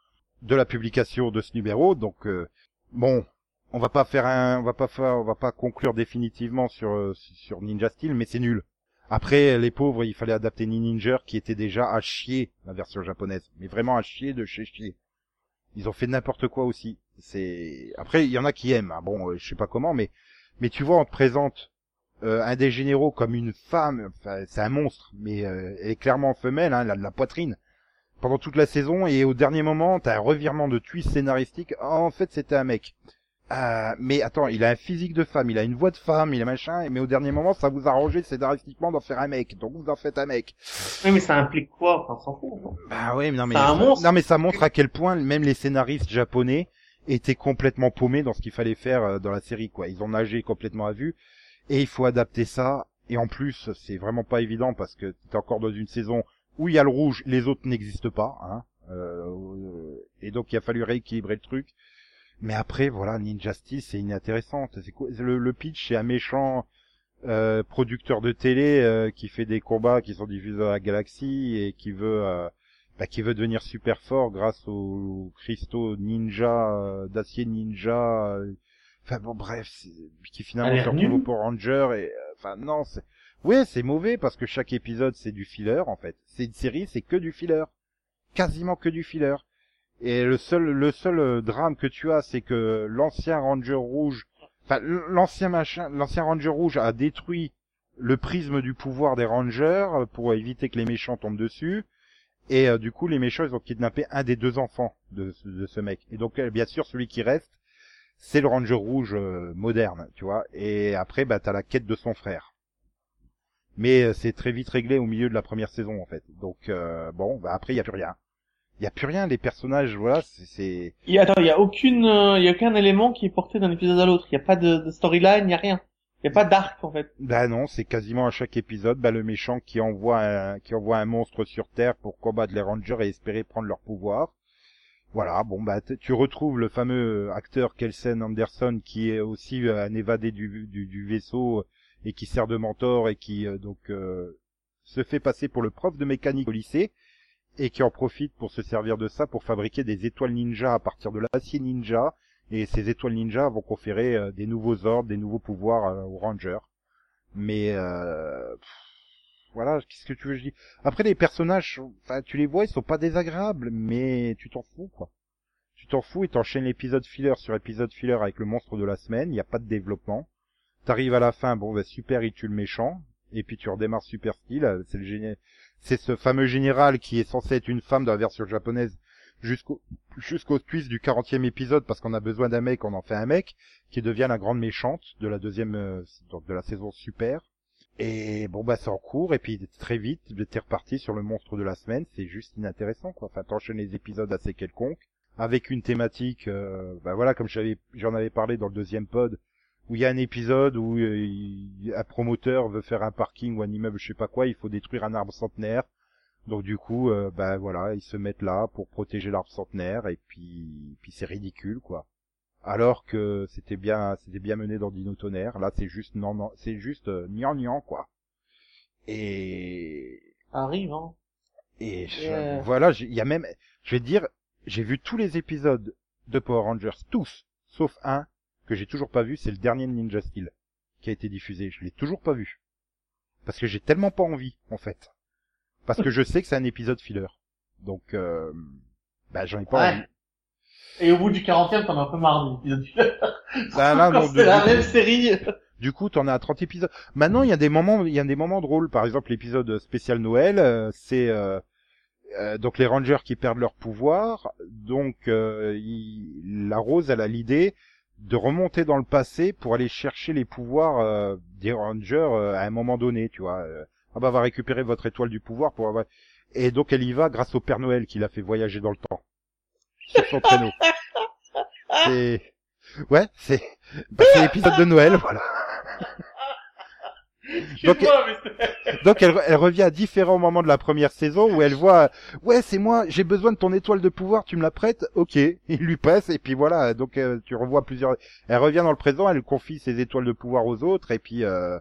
de la publication de ce numéro. Donc euh, bon, on va pas faire un, on va pas faire, on va pas conclure définitivement sur euh, sur Ninja Steel, mais c'est nul. Après les pauvres, il fallait adapter Ninja qui était déjà à chier la version japonaise, mais vraiment à chier de chez chier. Ils ont fait n'importe quoi aussi. C'est après il y en a qui aiment. hein. Bon, euh, je sais pas comment, mais mais tu vois, on te présente euh, un des généraux comme une femme, enfin, c'est un monstre, mais elle est clairement femelle, hein, elle a de la poitrine pendant toute la saison, et au dernier moment, t'as un revirement de twist scénaristique. En fait, c'était un mec. Euh, mais attends, il a un physique de femme, il a une voix de femme, il a machin, mais au dernier moment, ça vous a arrangé scénaristiquement d'en faire un mec, donc vous en faites un mec. Oui, mais ça implique quoi? Enfin, s'en fout. non Bah ouais, mais non monstre. non mais ça montre à quel point même les scénaristes japonais étaient complètement paumés dans ce qu'il fallait faire euh, dans la série quoi. Ils ont nagé complètement à vue et il faut adapter ça et en plus c'est vraiment pas évident parce que t'es encore dans une saison où il y a le rouge, les autres n'existent pas hein. Euh, et donc il a fallu rééquilibrer le truc. Mais après voilà, Ninja Steel c'est inintéressant. C'est quoi le, le pitch c'est un méchant euh, producteur de télé euh, qui fait des combats qui sont diffusés dans la galaxie et qui veut euh, bah, qui veut devenir super fort grâce aux cristaux ninja euh, d'acier ninja euh, enfin bon bref qui finalement se retrouve au Power Ranger et euh, enfin non c'est ouais c'est mauvais parce que chaque épisode c'est du filler en fait. C'est une série c'est que du filler. Quasiment que du filler et le seul le seul euh, drame que tu as c'est que l'ancien Ranger rouge enfin l'ancien machin l'ancien Ranger rouge a détruit le prisme du pouvoir des Rangers euh, pour éviter que les méchants tombent dessus et euh, du coup les méchants ils ont kidnappé un des deux enfants de, ce- mec et donc bien sûr celui qui reste c'est le Ranger rouge moderne tu vois et après bah t'as la quête de son frère Mais c'est très vite réglé au milieu de la première saison en fait. Donc bon, bah après il y a plus rien. Il y a plus rien. Les personnages, voilà, c'est- Il attends, il y a aucune, euh, il y a aucun élément qui est porté d'un épisode à l'autre. Il y a pas de, de storyline, il y a rien. Il y a pas d'arc en fait. Bah non, c'est quasiment à chaque épisode, bah le méchant qui envoie un, qui envoie un monstre sur Terre pour combattre les Rangers et espérer prendre leur pouvoir. Voilà, bon bah tu retrouves le fameux acteur Kelsen Anderson qui est aussi euh, un évadé du, du, du vaisseau et qui sert de mentor et qui euh, donc euh, se fait passer pour le prof de mécanique au lycée et qui en profite pour se servir de ça pour fabriquer des étoiles ninja à partir de l'acier ninja et ces étoiles ninja vont conférer euh, des nouveaux ordres, des nouveaux pouvoirs euh, aux Rangers. Mais euh, pff, voilà, qu'est-ce que tu veux que je dis Après les personnages, tu les vois, ils sont pas désagréables, mais tu t'en fous quoi. Tu t'en fous et t'enchaînes l'épisode filler sur épisode filler avec le monstre de la semaine, il n'y a pas de développement. T'arrives à la fin, bon bah super, il tue le méchant, et puis tu redémarres super style, euh, c'est le génie... c'est ce fameux général qui est censé être une femme dans la version japonaise jusqu'au jusqu'au twist du 40e épisode parce qu'on a besoin d'un mec, on en fait un mec qui devient la grande méchante de la deuxième euh, donc de la saison super. Et bon bah c'est en et puis très vite t'es reparti sur le monstre de la semaine, c'est juste inintéressant quoi. Enfin t'enchaînes les épisodes assez quelconques avec une thématique, euh, bah voilà comme j'avais j'en avais parlé dans le deuxième pod où il y a un épisode où euh, un promoteur veut faire un parking ou un immeuble je sais pas quoi, il faut détruire un arbre centenaire. Donc du coup, euh, bah voilà, ils se mettent là pour protéger l'arbre centenaire et puis, puis c'est ridicule quoi. Alors que c'était bien, c'était bien mené dans Dino Tonnerre. Là, c'est juste non, non, c'est juste euh, nian nian quoi. Et arrive, hein. et je- voilà, j'ai- il y a même, je vais te dire, j'ai vu tous les épisodes de Power Rangers, tous, sauf un que j'ai toujours pas vu, c'est le dernier de Ninja Steel qui a été diffusé. Je l'ai toujours pas vu parce que j'ai tellement pas envie en fait, parce que je sais que c'est un épisode filler. Donc, euh, bah j'en ai pas Ouais. envie. Et au bout du 40e, t'en as un peu marre de l'épisode. Bah, là, Quand non, c'est du- la même série. Du coup, t'en as à 30 épisodes. Maintenant, il y a des moments, il y a des moments drôles. Par exemple, l'épisode spécial Noël, euh, c'est euh, euh, donc les Rangers qui perdent leur pouvoir. Donc, euh, il- la Rose, elle a l'idée de remonter dans le passé pour aller chercher les pouvoirs euh, des Rangers euh, à un moment donné, tu vois. Euh, ah bah, va récupérer votre étoile du pouvoir pour avoir... Et donc, elle y va grâce au Père Noël qui l'a fait voyager dans le temps. Sur son traîneau. C'est... Ouais, c'est... Bah, c'est l'épisode de Noël, voilà. Donc, mais elle, elle revient à différents moments de la première saison où elle voit ouais c'est moi j'ai besoin de ton étoile de pouvoir tu me la prêtes? Ok il lui passe et puis voilà donc euh, tu revois plusieurs elle revient dans le présent elle confie ses étoiles de pouvoir aux autres et puis euh...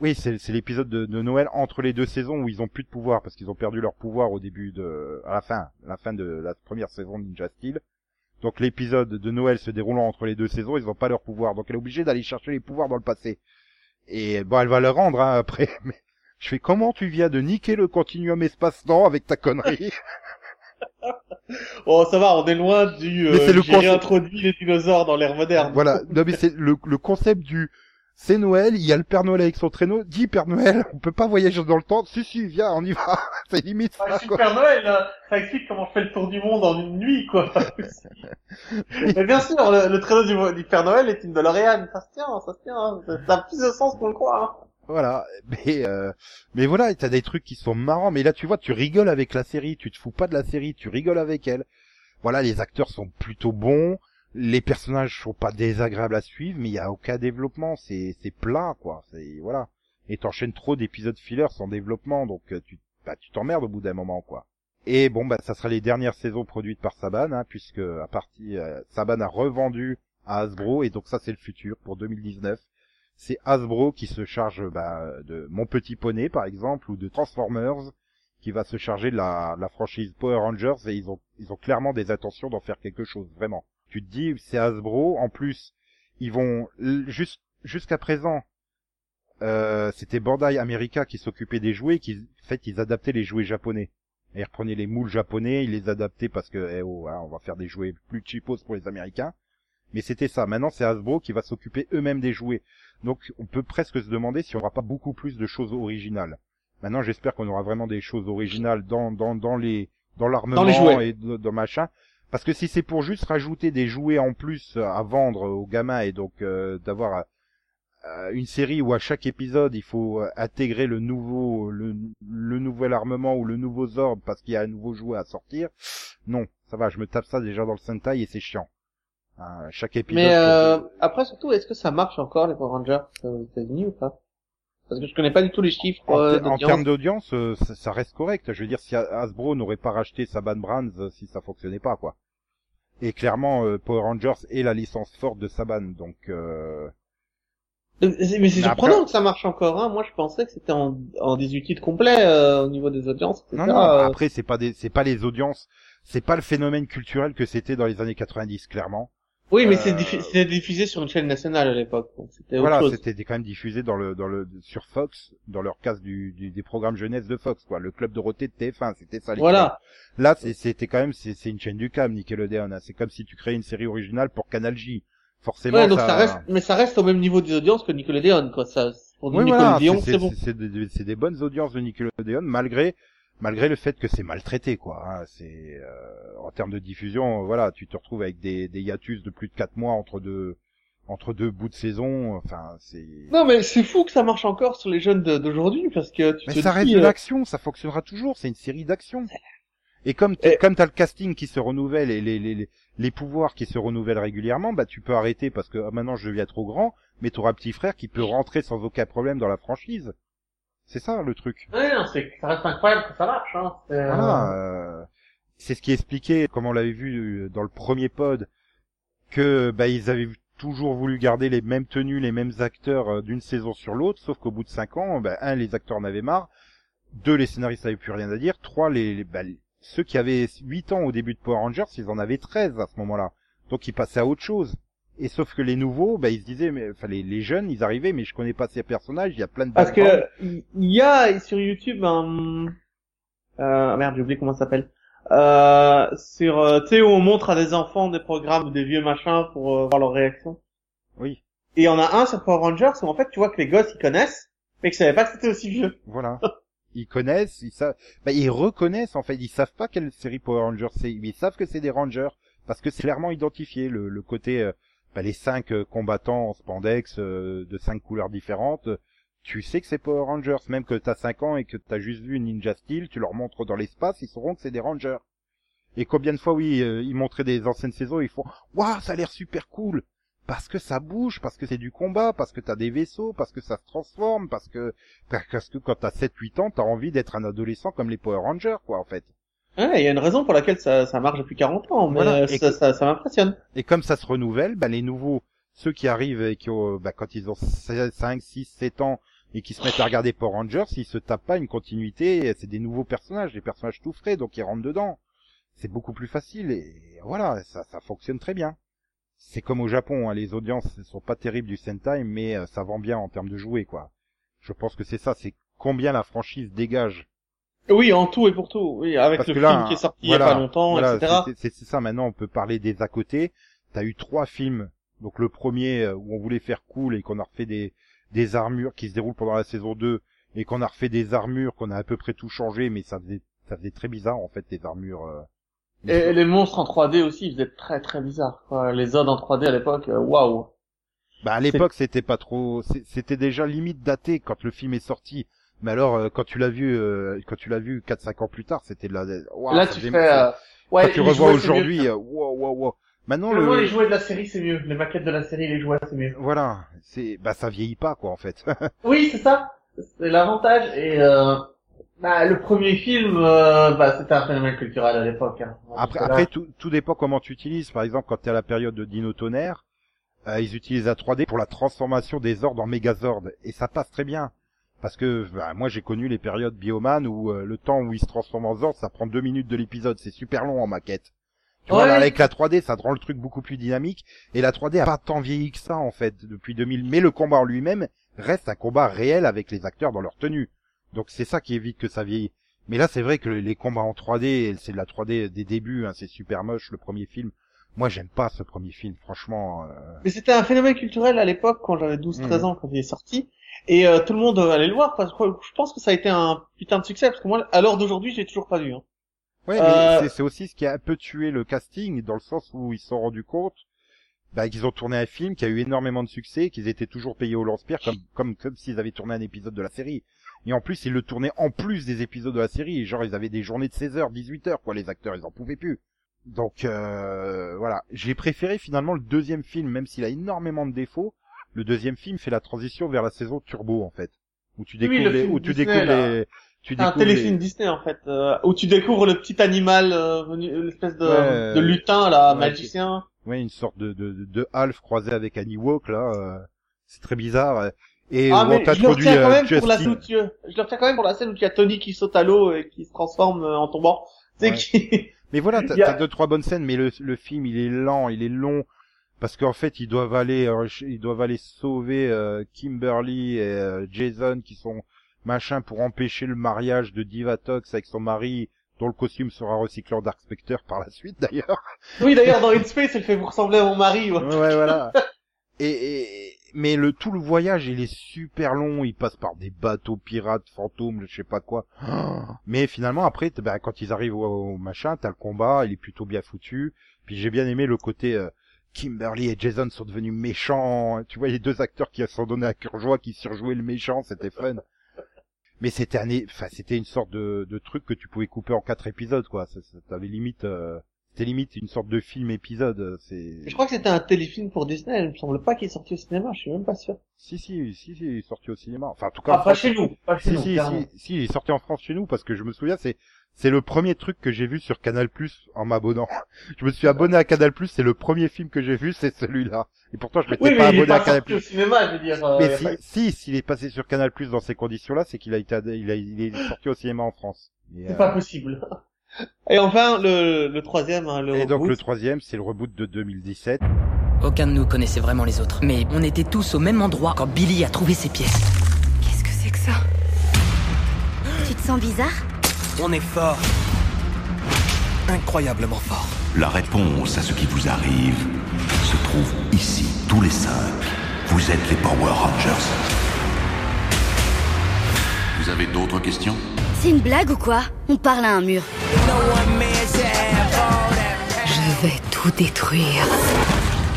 oui c'est l'épisode de, de Noël entre les deux saisons où ils ont plus de pouvoir parce qu'ils ont perdu leur pouvoir au début de à la fin à la fin de la première saison de Ninja Steel. Donc l'épisode de Noël se déroulant entre les deux saisons ils ont pas leur pouvoir. Donc elle est obligée d'aller chercher les pouvoirs dans le passé et bon, elle va le rendre hein, après. Mais je fais comment tu viens de niquer le continuum espace-temps avec ta connerie? Oh, ça va, on est loin du, Mais c'est euh, le j'ai concept- réintroduit les dinosaures dans l'ère moderne. Voilà. Non mais c'est le, le concept du c'est Noël, il y a le Père Noël avec son traîneau. Dis Père Noël, on peut pas voyager dans le temps. Si si, viens, on y va. c'est limite Ah, ça quoi. Super Noël, là, ça explique comment je fais le tour du monde en une nuit, quoi. Mais bien sûr, le, le traîneau du, du Père Noël est une DeLorean. Ça se tient, ça se tient. Hein. Ça ça a plus de sens qu'on le croit. Hein. Voilà. Mais euh, mais voilà, t'as des trucs qui sont marrants. Mais là, tu vois, tu rigoles avec la série. Tu te fous pas de la série, tu rigoles avec elle. Voilà, les acteurs sont plutôt bons. Les personnages sont pas désagréables à suivre, mais il y a aucun développement. C'est c'est plat, quoi. C'est voilà. Et t'enchaînes trop d'épisodes fillers sans développement, donc euh, tu bah, tu t'emmerdes au bout d'un moment, quoi. Et bon, bah ça sera les dernières saisons produites par Saban, hein, puisque à partir euh, Saban a revendu à Hasbro, et donc ça c'est le futur pour 2019 c'est Hasbro qui se charge bah, de Mon Petit Poney par exemple ou de Transformers qui va se charger de la, la franchise Power Rangers et ils ont ils ont clairement des intentions d'en faire quelque chose vraiment. Tu te dis c'est Hasbro en plus ils vont jusqu'à présent euh, c'était Bandai America qui s'occupait des jouets qui en fait ils adaptaient les jouets japonais. Et ils reprenaient les moules japonais, ils les adaptaient parce que eh oh, hein, on va faire des jouets plus cheapos pour les américains. Mais c'était ça. Maintenant, c'est Hasbro qui va s'occuper eux-mêmes des jouets. Donc, on peut presque se demander si on n'aura pas beaucoup plus de choses originales. Maintenant, j'espère qu'on aura vraiment des choses originales dans dans dans les dans l'armement et dans, dans machin. Parce que si c'est pour juste rajouter des jouets en plus à vendre aux gamins et donc euh, d'avoir euh, une série où à chaque épisode il faut euh, intégrer le nouveau le, le nouvel armement ou le nouveau Zord parce qu'il y a un nouveau jouet à sortir. Non, ça va, je me tape ça déjà dans le Sentai et c'est chiant. Hein, chaque épisode. Mais euh, après surtout, est-ce que ça marche encore les Power Rangers euh, aux États-Unis ou pas? Parce que je connais pas du tout les chiffres En, euh, en termes d'audience, euh, ça, ça reste correct. Je veux dire, si Hasbro n'aurait pas racheté Saban Brands, euh, si ça fonctionnait pas, quoi. Et clairement, euh, Power Rangers est la licence forte de Saban, donc euh, Euh, Mais c'est surprenant après- que ça marche encore. Hein. Moi, je pensais que c'était en, en 18 titres complet euh, au niveau des audiences, etc. non, non. Après, c'est pas des, c'est pas les audiences, c'est pas le phénomène culturel que c'était dans les années 90, clairement. Oui, mais euh, c'était diffusé sur une chaîne nationale à l'époque, Voilà, c'était quand même diffusé dans le, dans le, sur Fox, dans leur case du, du- des programmes jeunesse de Fox, quoi. Le club Dorothée de TF1, c'était ça. Voilà. Là, c'est- c'était quand même, c'est une chaîne du câble, Nickelodeon. hein. C'est comme si tu créais une série originale pour Canal J. Forcément, Ouais, donc ça... ça... reste, mais ça reste au même niveau des audiences que Nickelodeon, quoi. Ça, pour Oui, Nickelodeon, c'est c'est bon. c'est- des, c'est des bonnes audiences de Nickelodeon, malgré malgré le fait que c'est maltraité, quoi. hein. C'est euh, en termes de diffusion, voilà, tu te retrouves avec des, des hiatus de plus de quatre mois entre deux entre deux bouts de saison. Enfin, c'est. Non, mais c'est fou que ça marche encore sur les jeunes d'aujourd'hui, parce que tu Mais te ça reste de euh, l'action, ça fonctionnera toujours. C'est une série d'action. Et comme t- Et- comme t'as le casting qui se renouvelle et les, les, les, les pouvoirs qui se renouvellent régulièrement, bah tu peux arrêter parce que ah, maintenant je deviens trop grand, mais t'auras un petit frère qui peut rentrer sans aucun problème dans la franchise. C'est ça le truc. Ouais, non, c'est, ça reste incroyable que ça marche, hein. C'est, euh, Voilà. euh, c'est ce qui expliquait, comme on l'avait vu euh, dans le premier pod, que bah ils avaient toujours voulu garder les mêmes tenues, les mêmes acteurs euh, d'une saison sur l'autre, sauf qu'au bout de cinq ans, bah, un, les acteurs en avaient marre, deux, les scénaristes n'avaient plus rien à dire, trois, les, les- bah, les- ceux qui avaient huit ans au début de Power Rangers, ils en avaient 13 à ce moment-là. Donc ils passaient à autre chose. Et sauf que les nouveaux, bah, ils se disaient, mais, enfin, les, les jeunes, ils arrivaient, mais je connais pas ces personnages, il y a plein de Parce que il y a sur YouTube un euh, merde, j'ai oublié comment ça s'appelle. Euh, sur euh, tu sais où on montre à des enfants des programmes des vieux machins pour euh, voir leur réaction. Oui, Et il y en a un sur Power Rangers où en fait tu vois que les gosses ils connaissent mais qu'ils savaient pas que c'était aussi vieux. Voilà. Ils connaissent, ils savent, bah, ils reconnaissent en fait, ils savent pas quelle série Power Rangers c'est, mais ils savent que c'est des Rangers parce que c'est clairement identifié le, le côté, euh, bah, les cinq euh, combattants en spandex euh, de cinq couleurs différentes. euh, Tu sais que c'est Power Rangers, même que t'as 5 ans et que t'as juste vu Ninja Steel, tu leur montres dans l'espace, ils sauront que c'est des Rangers. Et combien de fois, oui, ils montraient des anciennes saisons, ils font, waouh, ça a l'air super cool, parce que ça bouge, parce que c'est du combat, parce que t'as des vaisseaux, parce que ça se transforme, parce que parce que quand t'as 7-8 ans, t'as envie d'être un adolescent comme les Power Rangers, quoi, en fait. Ouais, il y a une raison pour laquelle ça, ça marche depuis 40 ans, mais Voilà, euh, et ça, que- ça, ça m'impressionne. Et comme ça se renouvelle, bah, les nouveaux, ceux qui arrivent et qui ont, bah, quand ils ont 5, 6, 7 ans et qui se mettent à regarder Power Rangers, ils se tapent pas une continuité, c'est des nouveaux personnages, des personnages tout frais, donc ils rentrent dedans. C'est beaucoup plus facile et voilà, ça, ça fonctionne très bien. C'est comme au Japon, hein, les audiences ne sont pas terribles du Sentai, mais euh, ça vend bien en termes de jouets, quoi. Je pense que c'est ça, c'est combien la franchise dégage Oui, en tout et pour tout. Oui, avec Parce le film là, qui est sorti il y a pas longtemps, voilà, etc. c'est- ça maintenant, on peut parler des à côté. T'as eu trois films. Donc le premier euh, où on voulait faire cool et qu'on a refait des, des armures qui se déroulent pendant la saison 2 et qu'on a refait des armures, qu'on a à peu près tout changé, mais ça faisait, ça faisait très bizarre en fait les armures. euh. Et les monstres en 3D aussi, ils faisaient très très bizarre. Quoi. Les zones en 3D à l'époque, euh, waouh. Bah à l'époque c'était pas trop, c'était déjà limite daté quand le film est sorti. Mais alors euh, quand tu l'as vu, euh, quand tu l'as vu 4-5 ans plus tard, c'était de la. Waouh, Là, tu fais. Euh... Ouais, quand tu revois aujourd'hui, wow, wow, wow. Maintenant le, les jouets de la série, c'est mieux. Les maquettes de la série, les jouets, c'est mieux. Voilà, c'est bah ça vieillit pas quoi en fait. Oui, c'est ça. C'est l'avantage. Et euh, bah, le premier film, euh, bah, c'était un phénomène culturel à l'époque. Hein. après après tout, tout dépend comment tu utilises. Par exemple, quand tu à la période de Dino Tonnerre, euh, ils utilisent la 3D pour la transformation des Zords en Megazord et ça passe très bien. Parce que bah, moi j'ai connu les périodes Bioman où euh, le temps où ils se transforment en Zord, ça prend deux minutes de l'épisode, c'est super long en maquette. Tu vois, là, avec la 3D, ça te rend le truc beaucoup plus dynamique. Et la 3D a pas tant vieilli que ça, en fait, depuis 2000. Mais le combat en lui-même reste un combat réel avec les acteurs dans leur tenue. Donc c'est ça qui évite que ça vieillit. Mais là, c'est vrai que les combats en 3D, c'est de la 3D des débuts, hein, c'est super moche, le premier film. Moi, j'aime pas ce premier film, franchement. euh, Mais c'était un phénomène culturel à l'époque quand j'avais 12-13 Mhm. ans quand il est sorti. Et euh, tout le monde allait le voir parce que je pense que ça a été un putain de succès parce que moi à l'heure d'aujourd'hui j'ai toujours pas vu. Hein. Ouais, Euh, mais c'est- c'est aussi ce qui a un peu tué le casting, dans le sens où ils se sont rendus compte bah, qu'ils ont tourné un film qui a eu énormément de succès, qu'ils étaient toujours payés au lance-pierre comme comme comme s'ils avaient tourné un épisode de la série. Et en plus, ils le tournaient en plus des épisodes de la série. Genre, ils avaient des journées de 16 heures, 18 heures, quoi. Les acteurs, ils en pouvaient plus. Donc euh, voilà, j'ai préféré finalement le deuxième film, même s'il a énormément de défauts. Le deuxième film fait la transition vers la saison Turbo en fait, où tu découvres le les, où tu Disney, découvres là. les, tu un téléfilm les- Disney en fait, euh, où tu découvres le petit animal euh, venu, l'espèce de, Ouais, de lutin là, ouais, magicien. ouais, une sorte de de, de, Alf croisé avec un Ewok là, euh, c'est très bizarre. Et ah mais je le retiens quand euh, même pour la Justin. scène où tu- je le retiens quand même pour la scène où tu as Tony qui saute à l'eau et qui se transforme euh, en tombant. Ouais. qui Mais voilà, t'as a- deux trois bonnes scènes, mais le, le film il est lent, il est long parce qu'en fait ils doivent aller, euh, ils doivent aller sauver euh, Kimberly et euh, Jason qui sont machin pour empêcher le mariage de Divatox avec son mari dont le costume sera recyclé en Dark Spectre par la suite d'ailleurs. Oui d'ailleurs dans In Space elle fait vous ressembler à mon mari. ouais. Ouais, voilà. Et, et- mais le tout le voyage, il est super long. Il passe par des bateaux pirates, fantômes, je sais pas quoi. Mais finalement, après, ben, quand ils arrivent au, au machin, t'as le combat, il est plutôt bien foutu. Puis j'ai bien aimé le côté euh, Kimberly et Jason sont devenus méchants. Tu vois, les deux acteurs qui se sont donnés à cœur joie, qui surjouaient le méchant, c'était fun. Mais c'était un, enfin, c'était une sorte de, de truc que tu pouvais couper en quatre épisodes, quoi. T'avais limite, euh, c'était limite une sorte de film épisode. C'est. Je crois que c'était un téléfilm pour Disney. Il me semble pas qu'il est sorti au cinéma. Je suis même pas sûr. Si, si, si, si, il est sorti au cinéma. Enfin, en tout cas, Ah en pas France- chez nous. Pas chez Si, nous. si, si, si, il est sorti en France chez nous parce que je me souviens, c'est, c'est le premier truc que j'ai vu sur Canal Plus en m'abonnant. Je me suis abonné à Canal Plus, c'est le premier film que j'ai vu, c'est celui-là. Et pourtant, je m'étais Oui pas mais il est abonné à Canal Plus. cinéma. Je veux dire. euh, Mais si, pas- si, s'il est passé sur Canal Plus dans ces conditions-là, c'est qu'il a été, il a, il est sorti au cinéma en France. C'est euh, pas possible. Et enfin le, le troisième, hein, le et donc reboot. le troisième, c'est le reboot de 2017. Aucun de nous connaissait vraiment les autres. Mais on était tous au même endroit quand Billy a trouvé ses pièces. Qu'est-ce que c'est que ça? Tu te sens bizarre? On est fort. Incroyablement fort. La réponse à ce qui vous arrive se trouve ici, tous les cinq. Vous êtes les Power Rangers. Vous avez d'autres questions? C'est une blague ou quoi? On parle à un mur. Je vais tout détruire.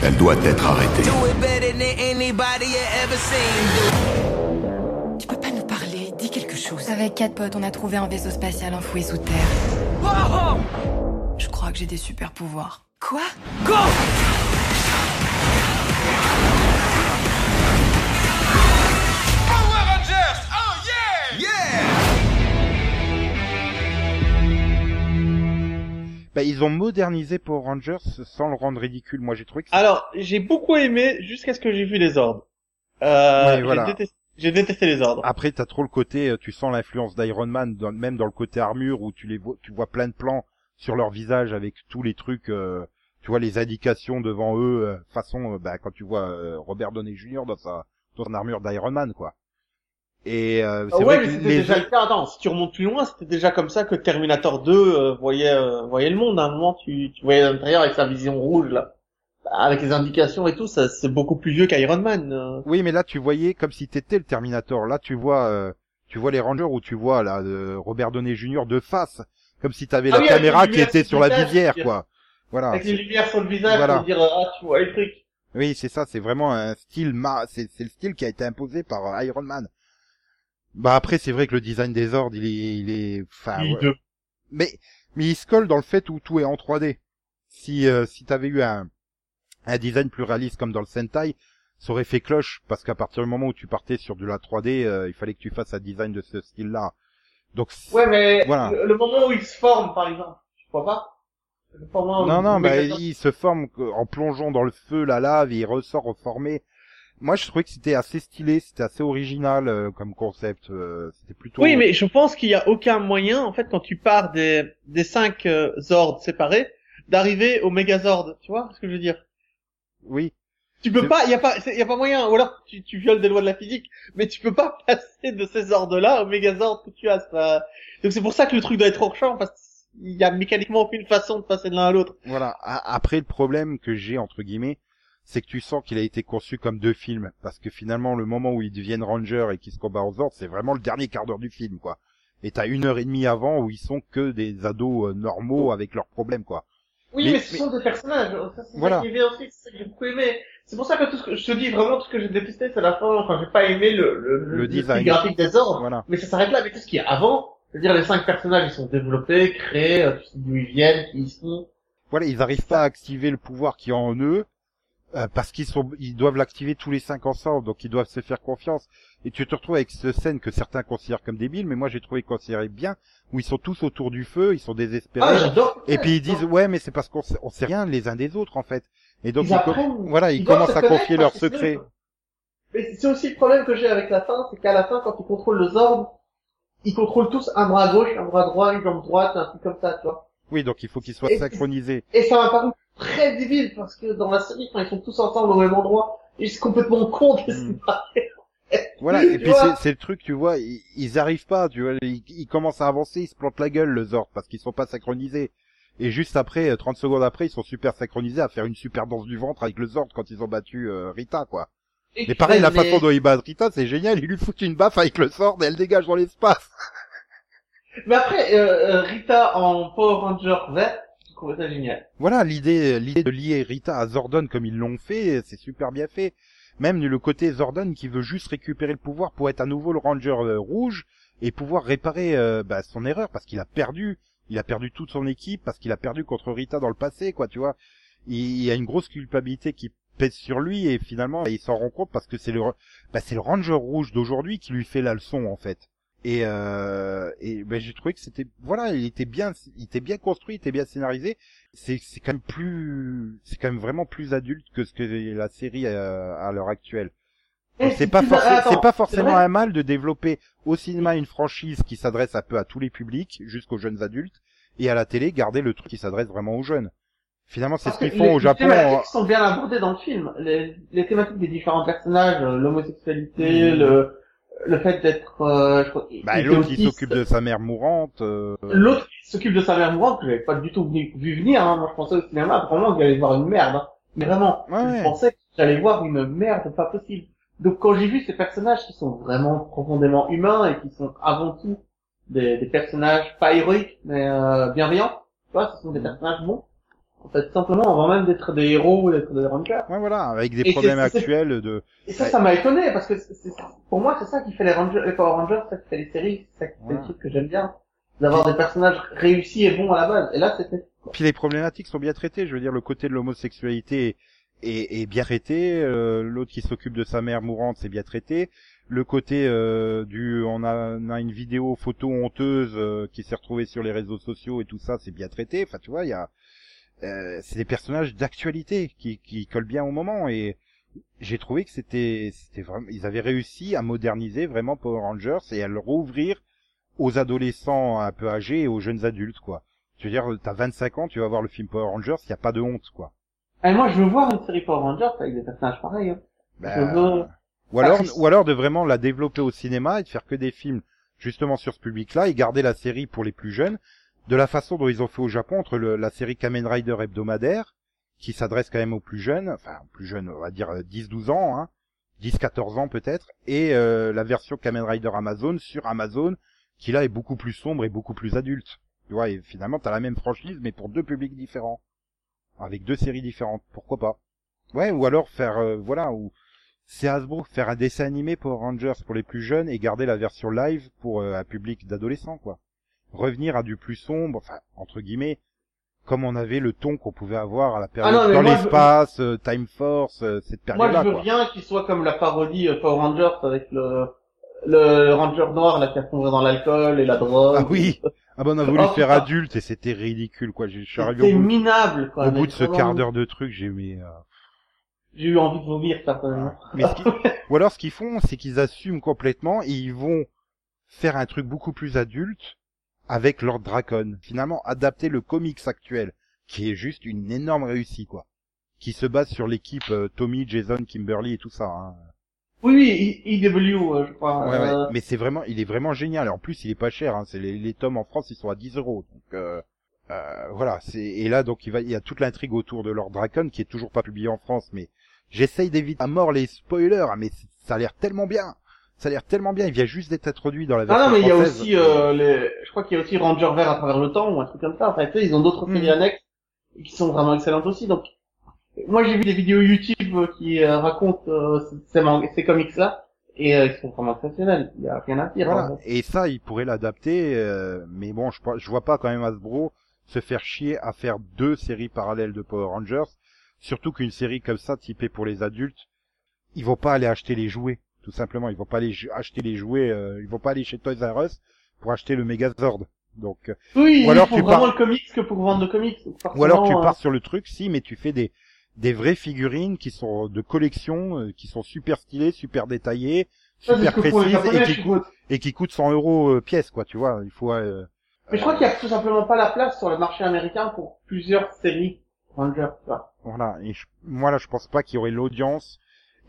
Elle doit être arrêtée. Tu peux pas nous parler? Dis quelque chose. Avec quatre potes, on a trouvé un vaisseau spatial enfoui sous terre. Je crois que j'ai des super pouvoirs. Quoi? Bah, ils ont modernisé Power Rangers sans le rendre ridicule. Moi, j'ai trouvé que Alors j'ai beaucoup aimé jusqu'à ce que j'ai vu les ordres. Euh, Ouais, j'ai détesté- J'ai détesté les ordres. Après, t'as trop le côté, euh, tu sens l'influence d'Iron Man, dans- même dans le côté armure où tu les vois, tu vois plein de plans sur leur visage avec tous les trucs, euh, tu vois les indications devant eux, euh, façon, bah, quand tu vois Robert Downey Jr. dans sa, dans son armure d'Iron Man, quoi. Et euh, Ah c'est ouais, vrai mais que c'était les déjà le cas. Attends, si tu remontes plus loin, c'était déjà comme ça que Terminator 2 euh, voyait euh, voyait le monde. À un moment, tu, tu voyais l'intérieur avec sa vision rouge là, avec les indications et tout. Ça, c'est beaucoup plus vieux qu'Iron Man. euh. Oui, mais là tu voyais comme si t'étais le Terminator. Là tu vois, euh, tu vois les Rangers où tu vois là euh, Robert Downey Jr. de face, comme si t'avais Ah la oui, caméra qui était sur la visage, visière, quoi. Voilà. avec les lumières sur le visage Voilà. pour dire ah tu vois les trucs. Oui, c'est ça, c'est vraiment un style ma c'est c'est le style qui a été imposé par Iron Man. Bah après c'est vrai que le design des ordres, il est il est enfin ouais. Hideux. mais mais il se colle dans le fait où tout est en 3D. Si euh, si t'avais eu un un design plus réaliste comme dans le Sentai, ça aurait fait cloche parce qu'à partir du moment où tu partais sur de la 3D, euh, il fallait que tu fasses un design de ce style-là. Donc c'est- Ouais, mais Voilà. le, le moment où il se forme, par exemple, tu crois pas Le moment où- Non, non, où bah, il se forme en plongeant dans le feu, la lave, et il ressort reformé. Moi, je trouvais que c'était assez stylé, c'était assez original euh, comme concept. euh, c'était plutôt. Oui, mais je pense qu'il y a aucun moyen, en fait, quand tu pars des des cinq euh, Zords séparés, d'arriver au Megazord. Tu vois ce que je veux dire? Oui. Tu peux pas, il y a pas, il y a pas moyen. Ou alors tu, tu violes des lois de la physique, mais tu peux pas passer de ces ordres-là au Megazord que tu as. Ça... Donc c'est pour ça que le truc doit être hors champ, parce qu'il y a mécaniquement aucune façon de passer de l'un à l'autre. Voilà. Après, le problème que j'ai entre guillemets, c'est que tu sens qu'il a été conçu comme deux films, parce que finalement, le moment où ils deviennent Rangers et qu'ils se combattent aux ordres, c'est vraiment le dernier quart d'heure du film, quoi. Et t'as une heure et demie avant où ils sont que des ados euh, normaux avec leurs problèmes, quoi. Oui, Mais- mais, ce mais- sont des personnages. Ça, c'est Voilà. ça qui est bien aussi, c'est ça que j'ai beaucoup aimé. C'est pour ça que tout ce que je te dis vraiment tout ce que j'ai détesté, c'est la fin. Enfin, j'ai pas aimé le le, Le design. graphique des ordres. Voilà. Mais ça s'arrête là. Mais tout ce qui est avant, c'est-à-dire les cinq personnages, ils sont développés, créés, euh, d'où ils viennent, qui ils sont. Voilà, ils arrivent pas à activer le pouvoir qui est en eux euh, parce qu'ils sont, ils doivent l'activer tous les cinq ensemble, donc ils doivent se faire confiance. Et tu te retrouves avec cette scène que certains considèrent comme débile, mais moi j'ai trouvé considéré bien, où ils sont tous autour du feu, ils sont désespérés. Ah, et puis ils disent ouais, mais c'est parce qu'on sait, on sait rien les uns des autres en fait. Et donc Ils ils com- apprennent. voilà, ils, commencent à confier leurs secrets. Mais c'est aussi le problème que j'ai avec la fin, c'est qu'à la fin, quand ils contrôlent le Zord, ils contrôlent tous un bras gauche, un bras droit, une jambe droite, un truc comme ça, tu vois. Oui, donc il faut qu'ils soient Et- synchronisés. Et ça m'a paru très débile, parce que dans la série, quand ils sont tous ensemble au même endroit, ils sont complètement cons de ce Hmm. Voilà, et puis c'est le truc, tu vois, ils, ils arrivent pas, tu vois, ils, ils commencent à avancer, ils se plantent la gueule, le Zord, parce qu'ils sont pas synchronisés. Et juste après, euh, 30 secondes après, ils sont super synchronisés à faire une super danse du ventre avec le Zord quand ils ont battu euh, Rita, quoi. Et Mais pareil, la façon dont ils battent Rita, c'est génial, ils lui foutent une baffe avec le Zord et elle dégage dans l'espace. Mais après, euh, euh, Rita en Power Ranger vert, Voilà, l'idée, l'idée de lier Rita à Zordon comme ils l'ont fait, c'est super bien fait. Même le côté Zordon qui veut juste récupérer le pouvoir pour être à nouveau le Ranger euh, rouge et pouvoir réparer euh, bah, son erreur parce qu'il a perdu, il a perdu toute son équipe parce qu'il a perdu contre Rita dans le passé, quoi, tu vois. Il, il y a une grosse culpabilité qui pèse sur lui et finalement il s'en rend compte parce que c'est le, bah, c'est le Ranger rouge d'aujourd'hui qui lui fait la leçon en fait. Et, euh, et ben, j'ai trouvé que c'était voilà, il était bien, il était bien construit, il était bien scénarisé. C'est c'est quand même plus, c'est quand même vraiment plus adulte que ce que la série a à l'heure actuelle. Et C'est pas c'est pas forcément un mal de développer au cinéma une franchise qui s'adresse un peu à tous les publics, jusqu'aux jeunes adultes, et à la télé garder le truc qui s'adresse vraiment aux jeunes. Finalement, c'est ce qu'ils font les- au Japon. Les thématiques sont bien abordées dans le film. Les, les thématiques des différents personnages, euh, l'homosexualité, Mhm. le, le fait d'être, euh, je crois, Bah, l'autre qui s'occupe de sa mère mourante. euh, L'autre qui s'occupe de sa mère mourante, que j'avais pas du tout vu, vu venir, hein. Moi, je pensais au cinéma, vraiment, que j'allais voir une merde, hein. Mais vraiment, ouais. je pensais que j'allais voir une merde pas possible. Donc, quand j'ai vu ces personnages qui sont vraiment profondément humains et qui sont avant tout des, des personnages pas héroïques, mais euh, bienveillants, tu vois, ce sont des personnages bons. En fait, simplement, avant même d'être des héros ou d'être des rangers. Ouais, voilà, avec des Et problèmes actuels de. Et ça, ça m'a étonné, parce que pour moi, c'est ça qui fait les Rangers, les Power Rangers, c'est ça qui fait les séries, c'est ça qui fait Ouais. les trucs que j'aime bien. D'avoir des personnages réussis et bons à la base. Et là, c'était, Puis les problématiques sont bien traitées. Je veux dire, le côté de l'homosexualité est, est bien traité. euh, L'autre qui s'occupe de sa mère mourante, c'est bien traité. Le côté euh, du, on a, on a une vidéo photo honteuse euh, qui s'est retrouvée sur les réseaux sociaux et tout ça, c'est bien traité. Enfin, tu vois, il y a, euh, c'est des personnages d'actualité qui, qui collent bien au moment et j'ai trouvé que c'était, c'était vraiment, ils avaient réussi à moderniser vraiment Power Rangers et à le rouvrir aux adolescents un peu âgés et aux jeunes adultes, quoi. Je veux dire, t'as 25 ans, tu vas voir le film Power Rangers, il y a pas de honte, quoi. et moi, je veux voir une série Power Rangers avec des personnages pareils, hein. Ben, Je veux- ou alors, ou alors de vraiment la développer au cinéma et de faire que des films justement sur ce public-là et garder la série pour les plus jeunes de la façon dont ils ont fait au Japon entre le- la série Kamen Rider hebdomadaire qui s'adresse quand même aux plus jeunes, enfin plus jeunes, on va dire euh, 10-12 ans, hein, 10-14 ans peut-être, et euh, la version Kamen Rider Amazon sur Amazon qui là est beaucoup plus sombre et beaucoup plus adulte. Tu vois, et finalement t'as la même franchise mais pour deux publics différents, avec deux séries différentes. Pourquoi pas Ouais, ou alors faire, euh, voilà, ou c'est Hasbro faire un dessin animé Power Rangers pour les plus jeunes et garder la version live pour euh, un public d'adolescents, quoi. Revenir à du plus sombre, enfin entre guillemets, comme on avait le ton qu'on pouvait avoir à la période Ah non, dans moi, je- l'espace, euh, Time Force, euh, cette Moi, période-là, je veux quoi. bien qu'il soit comme la parodie euh, Power Rangers avec le, le Ranger noir, là, qui a plongé dans l'alcool et la drogue. Ah oui. Ah ben on a voulu Oh, faire adulte et c'était ridicule, quoi. Je suis arrivé au bout, minable, quoi. au bout de ce quart d'heure de truc, j'ai mis. euh, J'ai eu envie de vomir, personnellement. Mais ce qui- Ou alors ce qu'ils font, c'est qu'ils assument complètement et ils vont faire un truc beaucoup plus adulte avec Lord Dracon. Finalement, adapter le comics actuel, qui est juste une énorme réussite, quoi. Qui se base sur l'équipe euh, Tommy, Jason, Kimberly et tout ça. Hein. Oui, oui, IW, euh, je crois. Ouais, ouais. euh, Mais c'est vraiment, il est vraiment génial. Et en plus, il est pas cher. Hein. C'est les, les tomes en France, ils sont à 10 euros. Donc euh, euh, voilà. C'est et là donc il va, il y a toute l'intrigue autour de Lord Dracon qui est toujours pas publié en France, mais j'essaye d'éviter à mort les spoilers. hein, mais ça a l'air tellement bien. Ça a l'air tellement bien. Il vient juste d'être introduit dans la Ah version non, mais il y a aussi, euh, les... je crois qu'il y a aussi Ranger Vert à travers le temps ou un truc comme ça. Enfin, tu sais, ils ont d'autres Hmm. séries annexes qui sont vraiment excellentes aussi. Donc, moi j'ai vu des vidéos YouTube qui euh, racontent euh, ces, ces comics-là, et euh, ils sont vraiment exceptionnels. Il y a rien à dire. Voilà. Et ça, ils pourraient l'adapter, euh, mais bon, je, je vois pas quand même Hasbro se faire chier à faire deux séries parallèles de Power Rangers, surtout qu'une série comme ça, typée pour les adultes, ils vont pas aller acheter les jouets, tout simplement. Ils vont pas aller acheter les jouets, euh, ils vont pas aller chez Toys R Us pour acheter le Megazord. Donc, euh, Oui, Ou alors tu vraiment pars- le comics que pour vendre le comics. ou alors tu Forcément, pars sur le truc, si, mais tu fais des des vraies figurines qui sont de collection, euh, qui sont super stylées, super détaillées, super précises et qui coûtent et qui coûtent 100 euros euh, pièce, quoi. Tu vois, il faut. euh, Mais je crois qu'il y a tout simplement pas la place sur le marché américain pour plusieurs séries Rangers. Voilà. Et je- moi là, je pense pas qu'il y aurait l'audience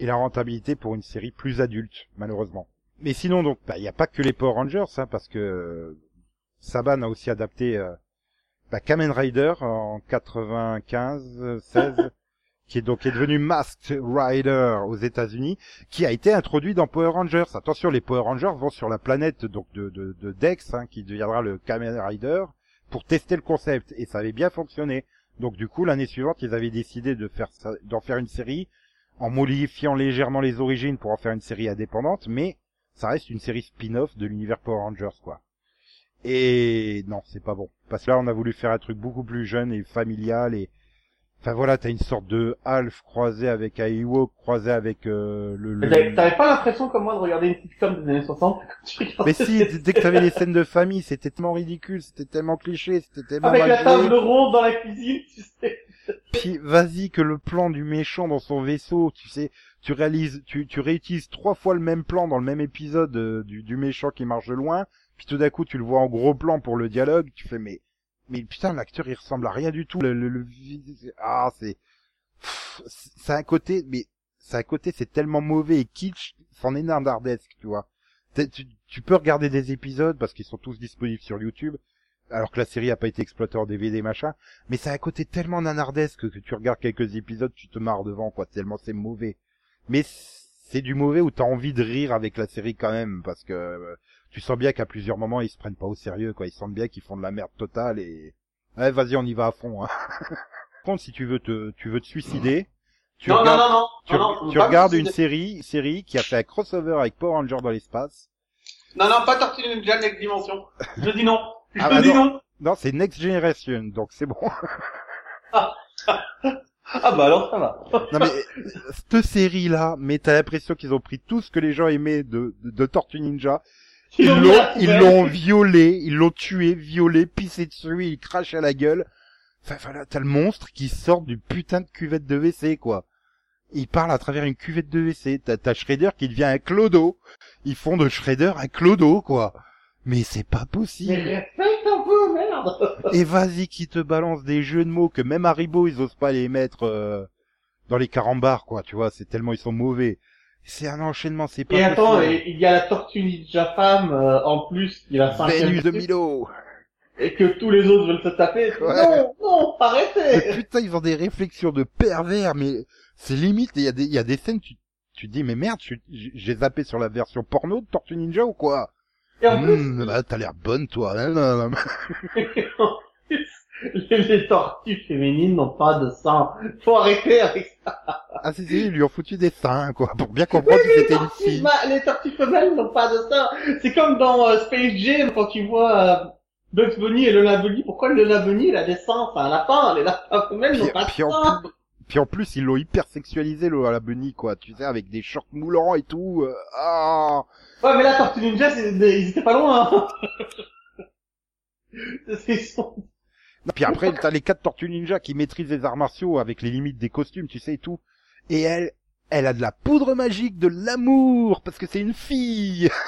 et la rentabilité pour une série plus adulte, malheureusement. Mais sinon, donc, bah, il n'y a pas que les Power Rangers, hein, parce que euh, Saban a aussi adapté euh, bah, Kamen Rider en 95, euh, 16, qui est donc est devenu Masked Rider aux États-Unis, qui a été introduit dans Power Rangers. Attention, les Power Rangers vont sur la planète donc de, de, de Dex, hein, qui deviendra le Kamen Rider, pour tester le concept, et ça avait bien fonctionné. Donc du coup, l'année suivante, ils avaient décidé de faire d'en faire une série en modifiant légèrement les origines pour en faire une série indépendante, mais ça reste une série spin-off de l'univers Power Rangers, quoi. Et non, c'est pas bon. Parce que là, on a voulu faire un truc beaucoup plus jeune et familial et enfin voilà, t'as une sorte de Alf croisé avec un Ewok croisé avec euh, le. le- T'avais pas l'impression comme moi de regarder une sitcom des années 60 quand tu regardais Mais si, dès que t'avais les scènes de famille, c'était tellement ridicule, c'était tellement cliché, c'était tellement Avec la table ronde dans la cuisine, tu sais. Puis vas-y que le plan du méchant dans son vaisseau, tu sais, tu réalises, tu, tu réutilises trois fois le même plan dans le même épisode euh, du, du méchant qui marche de loin, puis tout d'un coup tu le vois en gros plan pour le dialogue, tu fais mais mais putain l'acteur il ressemble à rien du tout, le, ah c'est c'est un côté mais c'est un côté c'est tellement mauvais et kitsch, c'en est nardardesque, tu vois. Tu, tu peux regarder des épisodes parce qu'ils sont tous disponibles sur YouTube, alors que la série a pas été exploitée en DVD machin. Mais a un côté tellement nanardesque que tu regardes quelques épisodes, tu te marres devant, quoi, tellement c'est mauvais. Mais c'est du mauvais où t'as envie de rire avec la série quand même, parce que euh, tu sens bien qu'à plusieurs moments, ils se prennent pas au sérieux, quoi. Ils sentent bien qu'ils font de la merde totale et... Ouais, vas-y, on y va à fond, hein. Par contre, si tu veux te, tu veux te suicider, tu non, regardes, non, non, non, tu, non, non, tu regardes une série, série qui a fait un crossover avec Power Rangers dans l'espace. Non, non, pas Tortue Ninja Next Dimension. Je dis non. Je Ah bah dis non. non. Non, c'est Next Generation, donc c'est bon. Ah bah alors ça va. Non mais cette série là, mais t'as l'impression qu'ils ont pris tout ce que les gens aimaient de, de, de Tortue Ninja, ils l'ont ils l'ont violé, ils l'ont tué, violé, pissé dessus, ils crachent à la gueule. Enfin voilà, t'as le monstre qui sort du putain de cuvette de WC quoi. Il parle à travers une cuvette de WC. T'as t'as Shredder qui devient un clodo. Ils font de Shredder un clodo quoi. Mais c'est pas Mais possible. peu, merde. Et vas-y qui te balance des jeux de mots que même Haribo ils osent pas les mettre euh, dans les carambars quoi, tu vois, c'est tellement ils sont mauvais. C'est un enchaînement, c'est pas Et attends, et il y a la Tortue Ninja Femme euh, en plus qui va Vénus de Milo. et que tous les autres veulent se taper. Ouais. Non, non, Mais arrêtez. putain, ils ont des réflexions de pervers, mais c'est limite. Il y a des, il y a des scènes, tu, tu te dis, mais merde, j'ai zappé sur la version porno de Tortue Ninja ou quoi? Et en plus, Hum, bah, T'as l'air bonne, toi. hein, non, non. en plus, les, les tortues féminines n'ont pas de sang. Faut arrêter avec ça. Ah si, si, ils lui ont foutu des seins, quoi, pour bien comprendre que c'était une fille. les tortues femelles n'ont pas de sang. C'est comme dans euh, Space Jam quand tu vois euh, Bugs Bunny et Lola Bunny. Pourquoi Lola Bunny il a des sangs C'est un lapin. Les lapins femelles n'ont pas de sang. plus, puis en plus, ils l'ont hyper sexualisé, le, à la Bunny, quoi, tu sais, avec des shorts moulants et tout. euh, ah Ouais, mais là, Tortue Ninja, ils étaient pas loin. Hein. C'est son... Puis après, t'as les quatre tortues ninja qui maîtrisent les arts martiaux avec les limites des costumes, tu sais, et tout. Et elle, elle a de la poudre magique, de l'amour, parce que c'est une fille.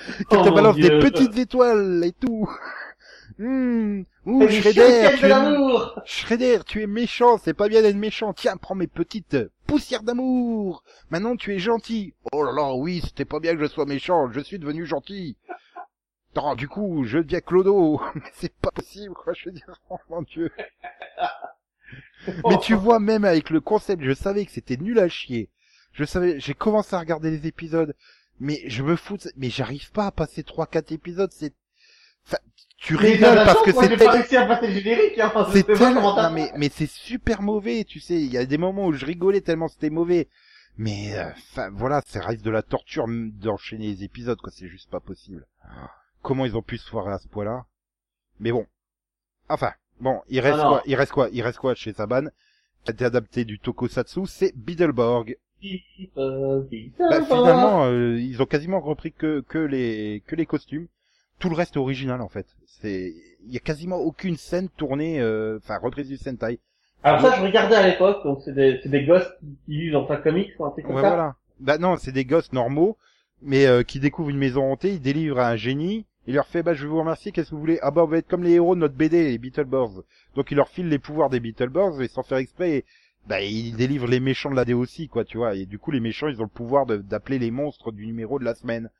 Oh Qui te mon balance des petites étoiles et tout. Hum, ouh, Elle Shredder, tu es... Shredder, tu es méchant, c'est pas bien d'être méchant. Tiens, prends mes petites poussières d'amour. Maintenant, tu es gentil. Oh là là, oui, c'était pas bien que je sois méchant. Je suis devenu gentil. Non, du coup, je deviens Clodo. Mais c'est pas possible, quoi. Je veux dire, oh mon dieu. Mais tu vois, même avec le concept, je savais que c'était nul à chier. Je savais, j'ai commencé à regarder les épisodes, mais je me fous, de ça- mais j'arrive pas à passer trois, quatre épisodes, c'est, tu Mais rigoles parce chance, que c'est tel- hein. C'est non, mais c'est super mauvais tu sais il y a des moments où je rigolais tellement c'était mauvais mais euh, voilà c'est reste de la torture m- d'enchaîner les épisodes quoi c'est juste pas possible comment ils ont pu se foirer à ce point là mais bon. Enfin bon il reste Ah quoi il reste quoi il reste quoi chez Saban? Qui a été adapté du tokusatsu c'est Beetleborg. Euh, bah, finalement euh, ils ont quasiment repris que que les que les costumes. Tout le reste est original en fait. C'est il y a quasiment aucune scène tournée euh, enfin reprise du Sentai. Alors ça, je regardais à l'époque, donc c'est des, c'est des gosses qui, vivent dans un comics, un truc comme Ouais, ça. voilà. Bah non, c'est des gosses normaux, mais euh, qui découvrent une maison hantée, ils délivrent à un génie, il leur fait, bah je vais vous remercier, qu'est-ce que vous voulez? Ah bah va être comme les héros de notre BD, les Beetleborgs. Donc il leur file les pouvoirs des Beetleborgs, et sans faire exprès, bah ils délivrent les méchants de la D aussi, quoi, tu vois. Et du coup, les méchants, ils ont le pouvoir d'appeler les monstres du numéro de la semaine.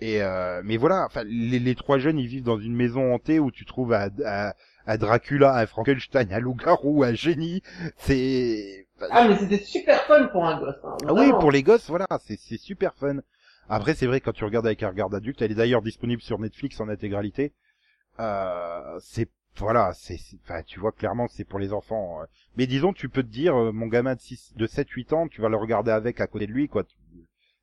Et euh, mais voilà, enfin les, les trois jeunes, ils vivent dans une maison hantée où tu trouves à, à, à Dracula, un Frankenstein, un loup-garou, un génie. C'est Ah, mais c'était super fun pour un gosse, hein. ah oui, pour les gosses, voilà, c'est c'est super fun. Après, c'est vrai quand tu regardes avec un regard d'adulte, elle est d'ailleurs disponible sur Netflix en intégralité. Euh, c'est voilà, c'est enfin tu vois clairement c'est pour les enfants. euh. Mais disons, tu peux te dire, euh, mon gamin de 6, de 7, 8 ans, tu vas le regarder avec à côté de lui, quoi. Tu-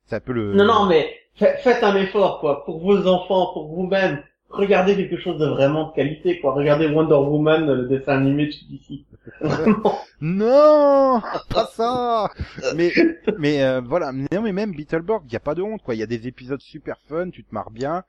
C'est un peu le. Non, non, mais fa- faites un effort, quoi, pour vos enfants, pour vous-même. Regardez quelque chose de vraiment de qualité, quoi. Regardez Wonder Woman, le dessin animé de d'ici. Vraiment. Non, pas ça. mais mais euh, voilà, non mais même Beetleborg, il y a pas de honte quoi. Il y a des épisodes super fun, tu te marres bien.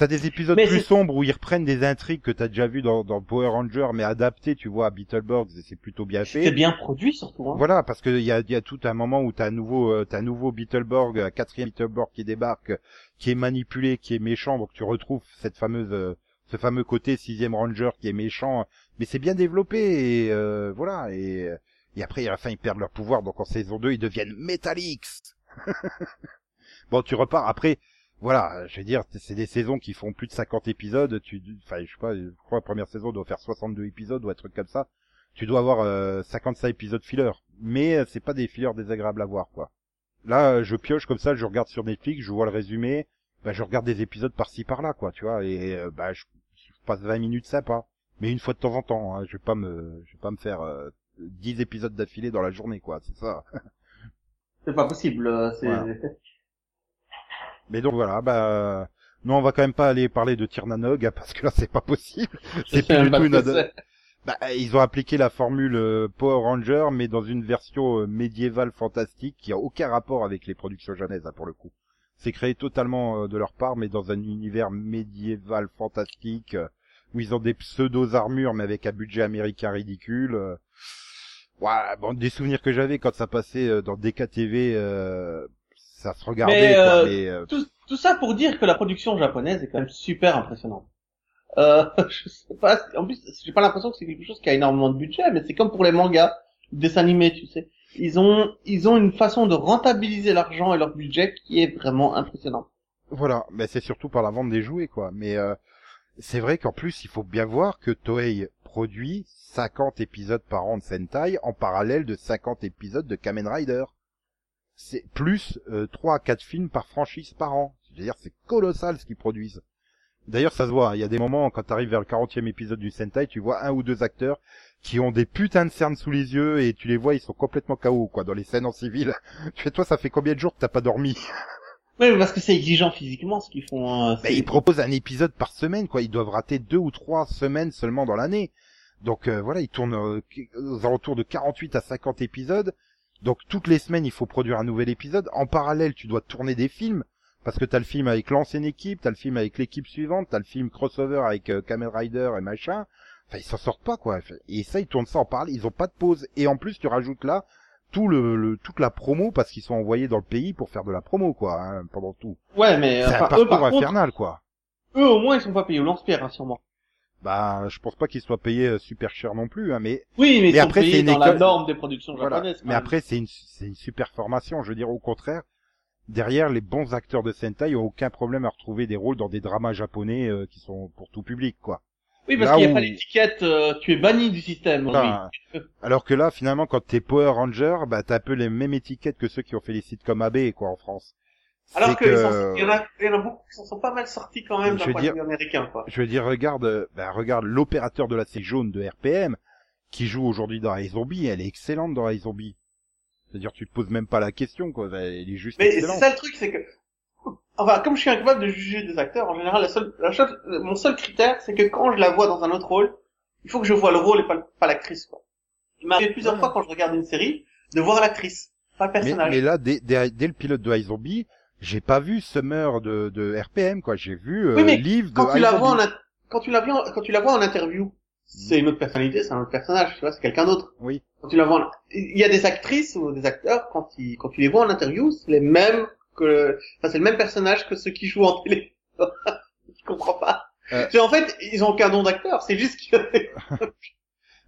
T'as des épisodes Mais plus c'est- sombres où ils reprennent des intrigues que t'as déjà vu dans, dans Power Ranger, mais adaptées, tu vois, à Beetleborg, et c'est plutôt bien C'est fait. bien produit, surtout, hein. Voilà, parce que il y a, y a tout un moment où t'as un nouveau, euh, t'as un nouveau Beetleborg, un quatrième Beetleborg qui débarque, qui est manipulé, qui est méchant, donc tu retrouves cette fameuse, euh, ce fameux côté sixième Ranger qui est méchant, mais c'est bien développé et euh, voilà et et après à la fin ils perdent leur pouvoir, donc en saison 2 ils deviennent Metalix. bon, tu repars après. Voilà, je veux dire, c'est des saisons qui font plus de 50 épisodes. Tu, enfin, je sais pas, je crois la première saison doit faire 62 épisodes ou un truc comme ça tu dois avoir euh, 55 épisodes filler. Mais euh, c'est pas des fillers désagréables à voir, quoi. Là, euh, je pioche comme ça, je regarde sur Netflix, je vois le résumé, bah, je regarde des épisodes par-ci par-là, quoi, tu vois, et euh, bah, je, je passe 20 minutes sympa. Mais une fois de temps en temps, hein, je vais pas me, je vais pas me faire euh, 10 épisodes d'affilée dans la journée, quoi, c'est ça. C'est pas possible, euh, c'est... Voilà. Mais donc voilà, bah, non, on va quand même pas aller parler de Tirnanog, hein, parce que là, c'est pas possible. C'est plus du tout une ado- c'est. Bah, ils ont appliqué la formule euh, Power Ranger, mais dans une version euh, médiévale fantastique qui a aucun rapport avec les productions japonaises, hein, pour le coup. C'est créé totalement euh, de leur part, mais dans un univers médiéval fantastique, où ils ont des pseudo-armures, mais avec un budget américain ridicule. Ouais, bon, des souvenirs que j'avais quand ça passait dans DKTV, euh, ça se regardait, Mais, quoi, euh, mais, euh, Tout, tout ça pour dire que la production japonaise est quand même super impressionnante. Euh, je sais pas, en plus, j'ai pas l'impression que c'est quelque chose qui a énormément de budget, mais c'est comme pour les mangas, les dessins animés, tu sais. Ils ont, ils ont une façon de rentabiliser l'argent et leur budget qui est vraiment impressionnante. Voilà, mais c'est surtout par la vente des jouets, quoi. Mais euh, c'est vrai qu'en plus, il faut bien voir que Toei produit 50 épisodes par an de Sentai en parallèle de 50 épisodes de Kamen Rider. C'est plus euh, 3 à 4 films par franchise par an. C'est-à-dire, c'est colossal ce qu'ils produisent. D'ailleurs, ça se voit, il y a des moments, quand tu arrives vers le 40e épisode du Sentai, tu vois un ou deux acteurs qui ont des putains de cernes sous les yeux et tu les vois, ils sont complètement KO, quoi, dans les scènes en civil. Tu fais, toi, ça fait combien de jours que t'as pas dormi? Oui, parce que c'est exigeant physiquement ce qu'ils font. euh, Ben, c'est- ils proposent un épisode par semaine, quoi. Ils doivent rater deux ou trois semaines seulement dans l'année. Donc euh, voilà, ils tournent euh, aux alentours de 48 à 50 épisodes. Donc toutes les semaines, il faut produire un nouvel épisode. En parallèle, tu dois tourner des films. Parce que t'as le film avec l'ancienne équipe, t'as le film avec l'équipe suivante, t'as le film crossover avec euh, Kamen Rider et machin. Enfin, ils s'en sortent pas, quoi. Et ça, ils tournent ça en parallèle. Ils ont pas de pause. Et en plus, tu rajoutes là tout le, le- toute la promo parce qu'ils sont envoyés dans le pays pour faire de la promo, quoi, hein, pendant tout. Ouais, mais C'est un enfin, eux, parcours par contre, infernal, quoi. eux au moins ils sont pas payés au lance-pierre, hein, sûrement. Bah, je pense pas qu'ils soient payés euh, super cher non plus, hein, mais Oui, mais, après, c'est une dans la école- norme des productions voilà. japonaises. quand Mais même. après, c'est une, c'est une super formation. Je veux dire, au contraire, derrière, les bons acteurs de Sentai ont aucun problème à retrouver des rôles dans des dramas japonais euh, qui sont pour tout public, quoi. oui, parce qu'il n'y a où- pas l'étiquette, euh, tu es banni du système. oui. Enfin, alors que là, finalement, quand t'es Power Ranger, bah, t'as un peu les mêmes étiquettes que ceux qui ont fait les sites comme AB, quoi, en France. Alors c'est que, que- il y, en a, il y en a beaucoup qui s'en sont pas mal sortis quand même d'un point de vue américain, quoi. Je veux dire, regarde, euh, ben, regarde l'opérateur de la série jaune de RPM qui joue aujourd'hui dans iZombie, elle est excellente dans iZombie. C'est-à-dire, tu te poses même pas la question, quoi. Elle est juste Mais c'est excellente. ça le truc, c'est que, enfin, comme je suis incapable de juger des acteurs, en général, la seule, la chose, mon seul critère, c'est que quand je la vois dans un autre rôle, il faut que je vois le rôle et pas, pas l'actrice, quoi. Il m'est arrivé plusieurs Ouais. fois quand je regarde une série, de voir l'actrice, pas le Mais, personnage. mais là, dès, dès, dès le pilote de iZombie, j'ai pas vu Summer de, de RPM, quoi. J'ai vu euh, Oui, mais Liv de quand tu la vois en, quand tu la vois, en- quand tu la vois en interview, c'est une autre personnalité, c'est un autre personnage, tu vois, c'est quelqu'un d'autre. Oui. Quand tu la vois, en- il y a des actrices ou des acteurs quand ils, quand tu les vois en interview, c'est les mêmes que, enfin c'est le même personnage que ceux qui jouent en télé. je comprends pas. Euh. En fait, ils ont aucun nom d'acteur, c'est juste que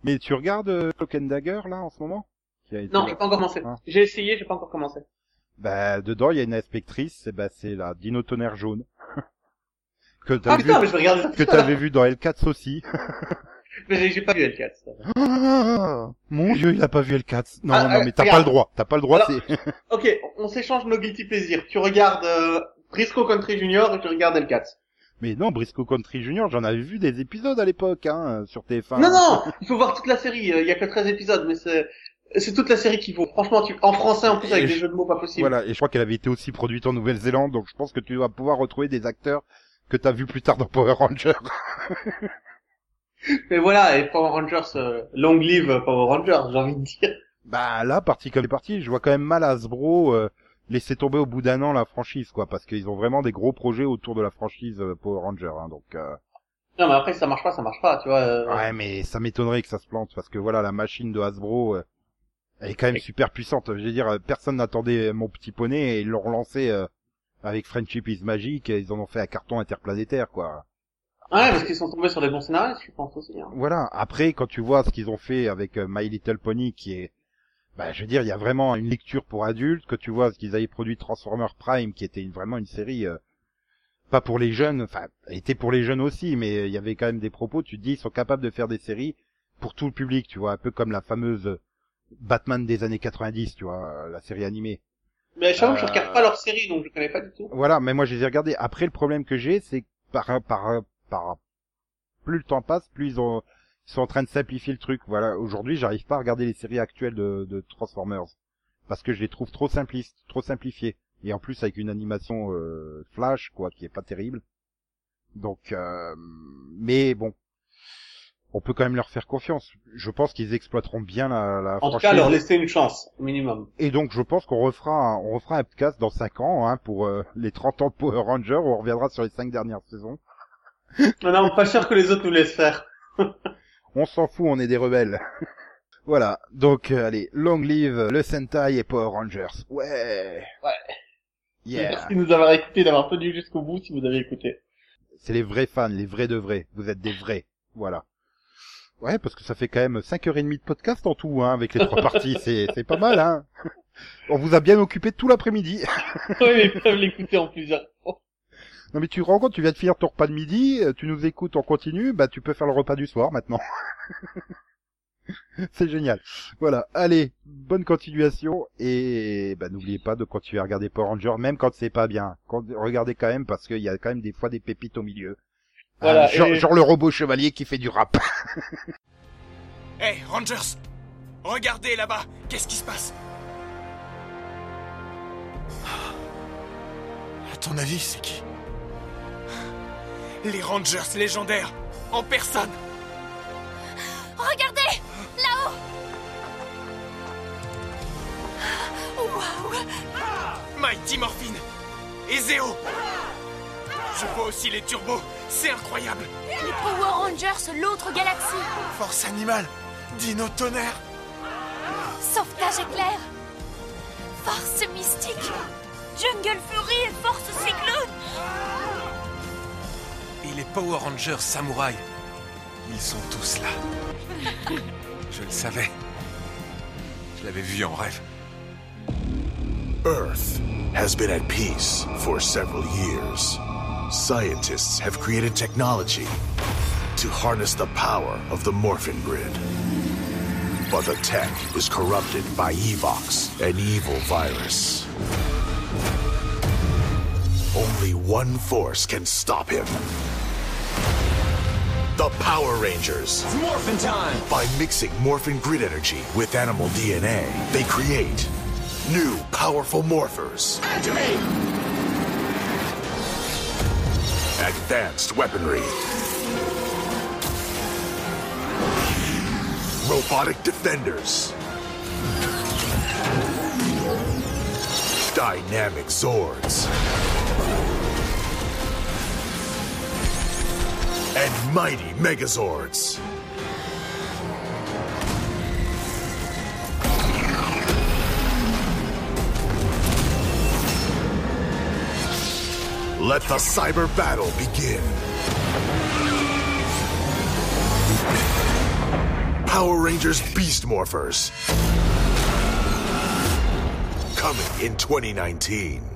Mais tu regardes euh, Cloak and Dagger, là, en ce moment? Qui a été- non, j'ai pas encore commencé. Ah. J'ai essayé, j'ai pas encore commencé. Bah, dedans, il y a une inspectrice, et bah, c'est la Dino Tonnerre jaune. que t'as Ah vu, putain, mais je vais regarder ça. que t'avais vu dans L4 aussi. Mais j'ai- pas vu L4. ça. Ah, Mon dieu, il a pas vu L4. Non, Ah, non, euh, mais t'as pas le droit. T'as pas le droit, Alors-. Ok, on s'échange nos guilty plaisirs. Tu regardes euh, Briscoe Country Junior et tu regardes L4. Mais non, Briscoe Country Junior, j'en avais vu des épisodes à l'époque, hein, sur TF1. Non, non, il faut voir toute la série. euh, Il y a que 13 épisodes, mais c'est c'est toute la série qu'il faut. Franchement, tu... en français en plus avec Et des je- jeux de mots pas possibles. Voilà, et je crois qu'elle avait été aussi produite en Nouvelle-Zélande, donc je pense que tu vas pouvoir retrouver des acteurs que t'as vu plus tard dans Power Rangers. Mais voilà, et Power Rangers, euh, long live Power Rangers, j'ai envie de dire. Bah là, parti comme parti, je vois quand même mal Hasbro euh, laisser tomber au bout d'un an la franchise, quoi, parce qu'ils ont vraiment des gros projets autour de la franchise euh, Power Rangers, hein, donc... euh, Non, mais après, si ça marche pas, ça marche pas, tu vois. Ouais, mais ça m'étonnerait que ça se plante, parce que voilà, la machine de Hasbro, euh, elle est quand même super puissante. Je veux dire, euh, personne n'attendait mon petit poney et ils l'ont relancé euh, avec Friendship is Magic, et ils en ont fait un carton interplanétaire, quoi. Ouais, parce qu'ils sont tombés sur des bons scénaristes, je pense aussi. Hein. Voilà. Après, quand tu vois ce qu'ils ont fait avec euh, My Little Pony, qui est, bah, je veux dire, il y a vraiment une lecture pour adultes. Que tu vois ce qu'ils avaient produit Transformers Prime, qui était une- vraiment une série euh, pas pour les jeunes, enfin, elle était pour les jeunes aussi, mais il y avait quand même des propos. Tu te dis, ils sont capables de faire des séries pour tout le public, tu vois, un peu comme la fameuse Batman des années 90, tu vois, euh, la série animée. Mais je Euh, regarde pas leur série, donc je connais pas du tout. Voilà, mais moi je les ai regardés. Après, le problème que j'ai, c'est que par, par, par, plus le temps passe, plus ils ont, ils sont en train de simplifier le truc. Voilà, aujourd'hui, j'arrive pas à regarder les séries actuelles de, de Transformers parce que je les trouve trop simplistes, trop simplifiées. Et en plus avec une animation euh, flash, quoi, qui est pas terrible. Donc, euh, mais bon, on peut quand même leur faire confiance. Je pense qu'ils exploiteront bien la, la En tout cas, leur laisser une chance, au minimum. Et donc, je pense qu'on refera, un, on refera un podcast dans 5 ans, hein, pour euh, les 30 ans de Power Rangers, où on reviendra sur les 5 dernières saisons. Non, non, pas sûr que les autres nous laissent faire. On s'en fout, on est des rebelles. voilà. Donc, euh, allez, long live le Sentai et Power Rangers. Ouais. Ouais. Yeah. Merci de nous avoir écoutés, d'avoir tenu jusqu'au bout si vous avez écouté. C'est les vrais fans, les vrais de vrais. Vous êtes des vrais. Voilà. Ouais, parce que ça fait quand même 5h30 de podcast en tout, hein, avec les trois parties. C'est, c'est pas mal, hein. On vous a bien occupé tout l'après-midi. oui, mais ils peuvent l'écouter en plusieurs fois. Non mais tu te rends compte, tu viens de finir ton repas de midi, euh, tu nous écoutes en continu, bah tu peux faire le repas du soir maintenant. c'est génial. Voilà, allez, bonne continuation et bah n'oubliez pas de continuer à regarder Power Rangers, même quand c'est pas bien. Regardez quand même parce qu'il y a quand même des fois des pépites au milieu. Voilà, Euh, genre, et- genre le robot chevalier qui fait du rap. Hey, Rangers Regardez là-bas Qu'est-ce qui se passe? À ton avis, c'est qui? Les Rangers légendaires En personne. Regardez Là-haut. Waouh. Mighty Morphine Et Zéo Je vois aussi les turbos. C'est incroyable. Les Power Rangers, l'autre galaxie. Force animale. Dino tonnerre. Sauvetage éclair. Force mystique. Jungle Fury et Force cyclone. Et les Power Rangers samouraïs Ils sont tous là. Je le savais. Je l'avais vu en rêve. Earth has been at peace for several years. Scientists have created technology to harness the power of the Morphin Grid. But the tech is corrupted by Evox, an evil virus. Only one force can stop him. The Power Rangers. It's morphin' time! By mixing Morphin Grid energy with animal DNA, they create new powerful morphers. Activate! Advanced weaponry. Robotic defenders. Dynamic Zords. And mighty Megazords. Let the cyber battle begin. Power Rangers Beast Morphers. Coming in 2019.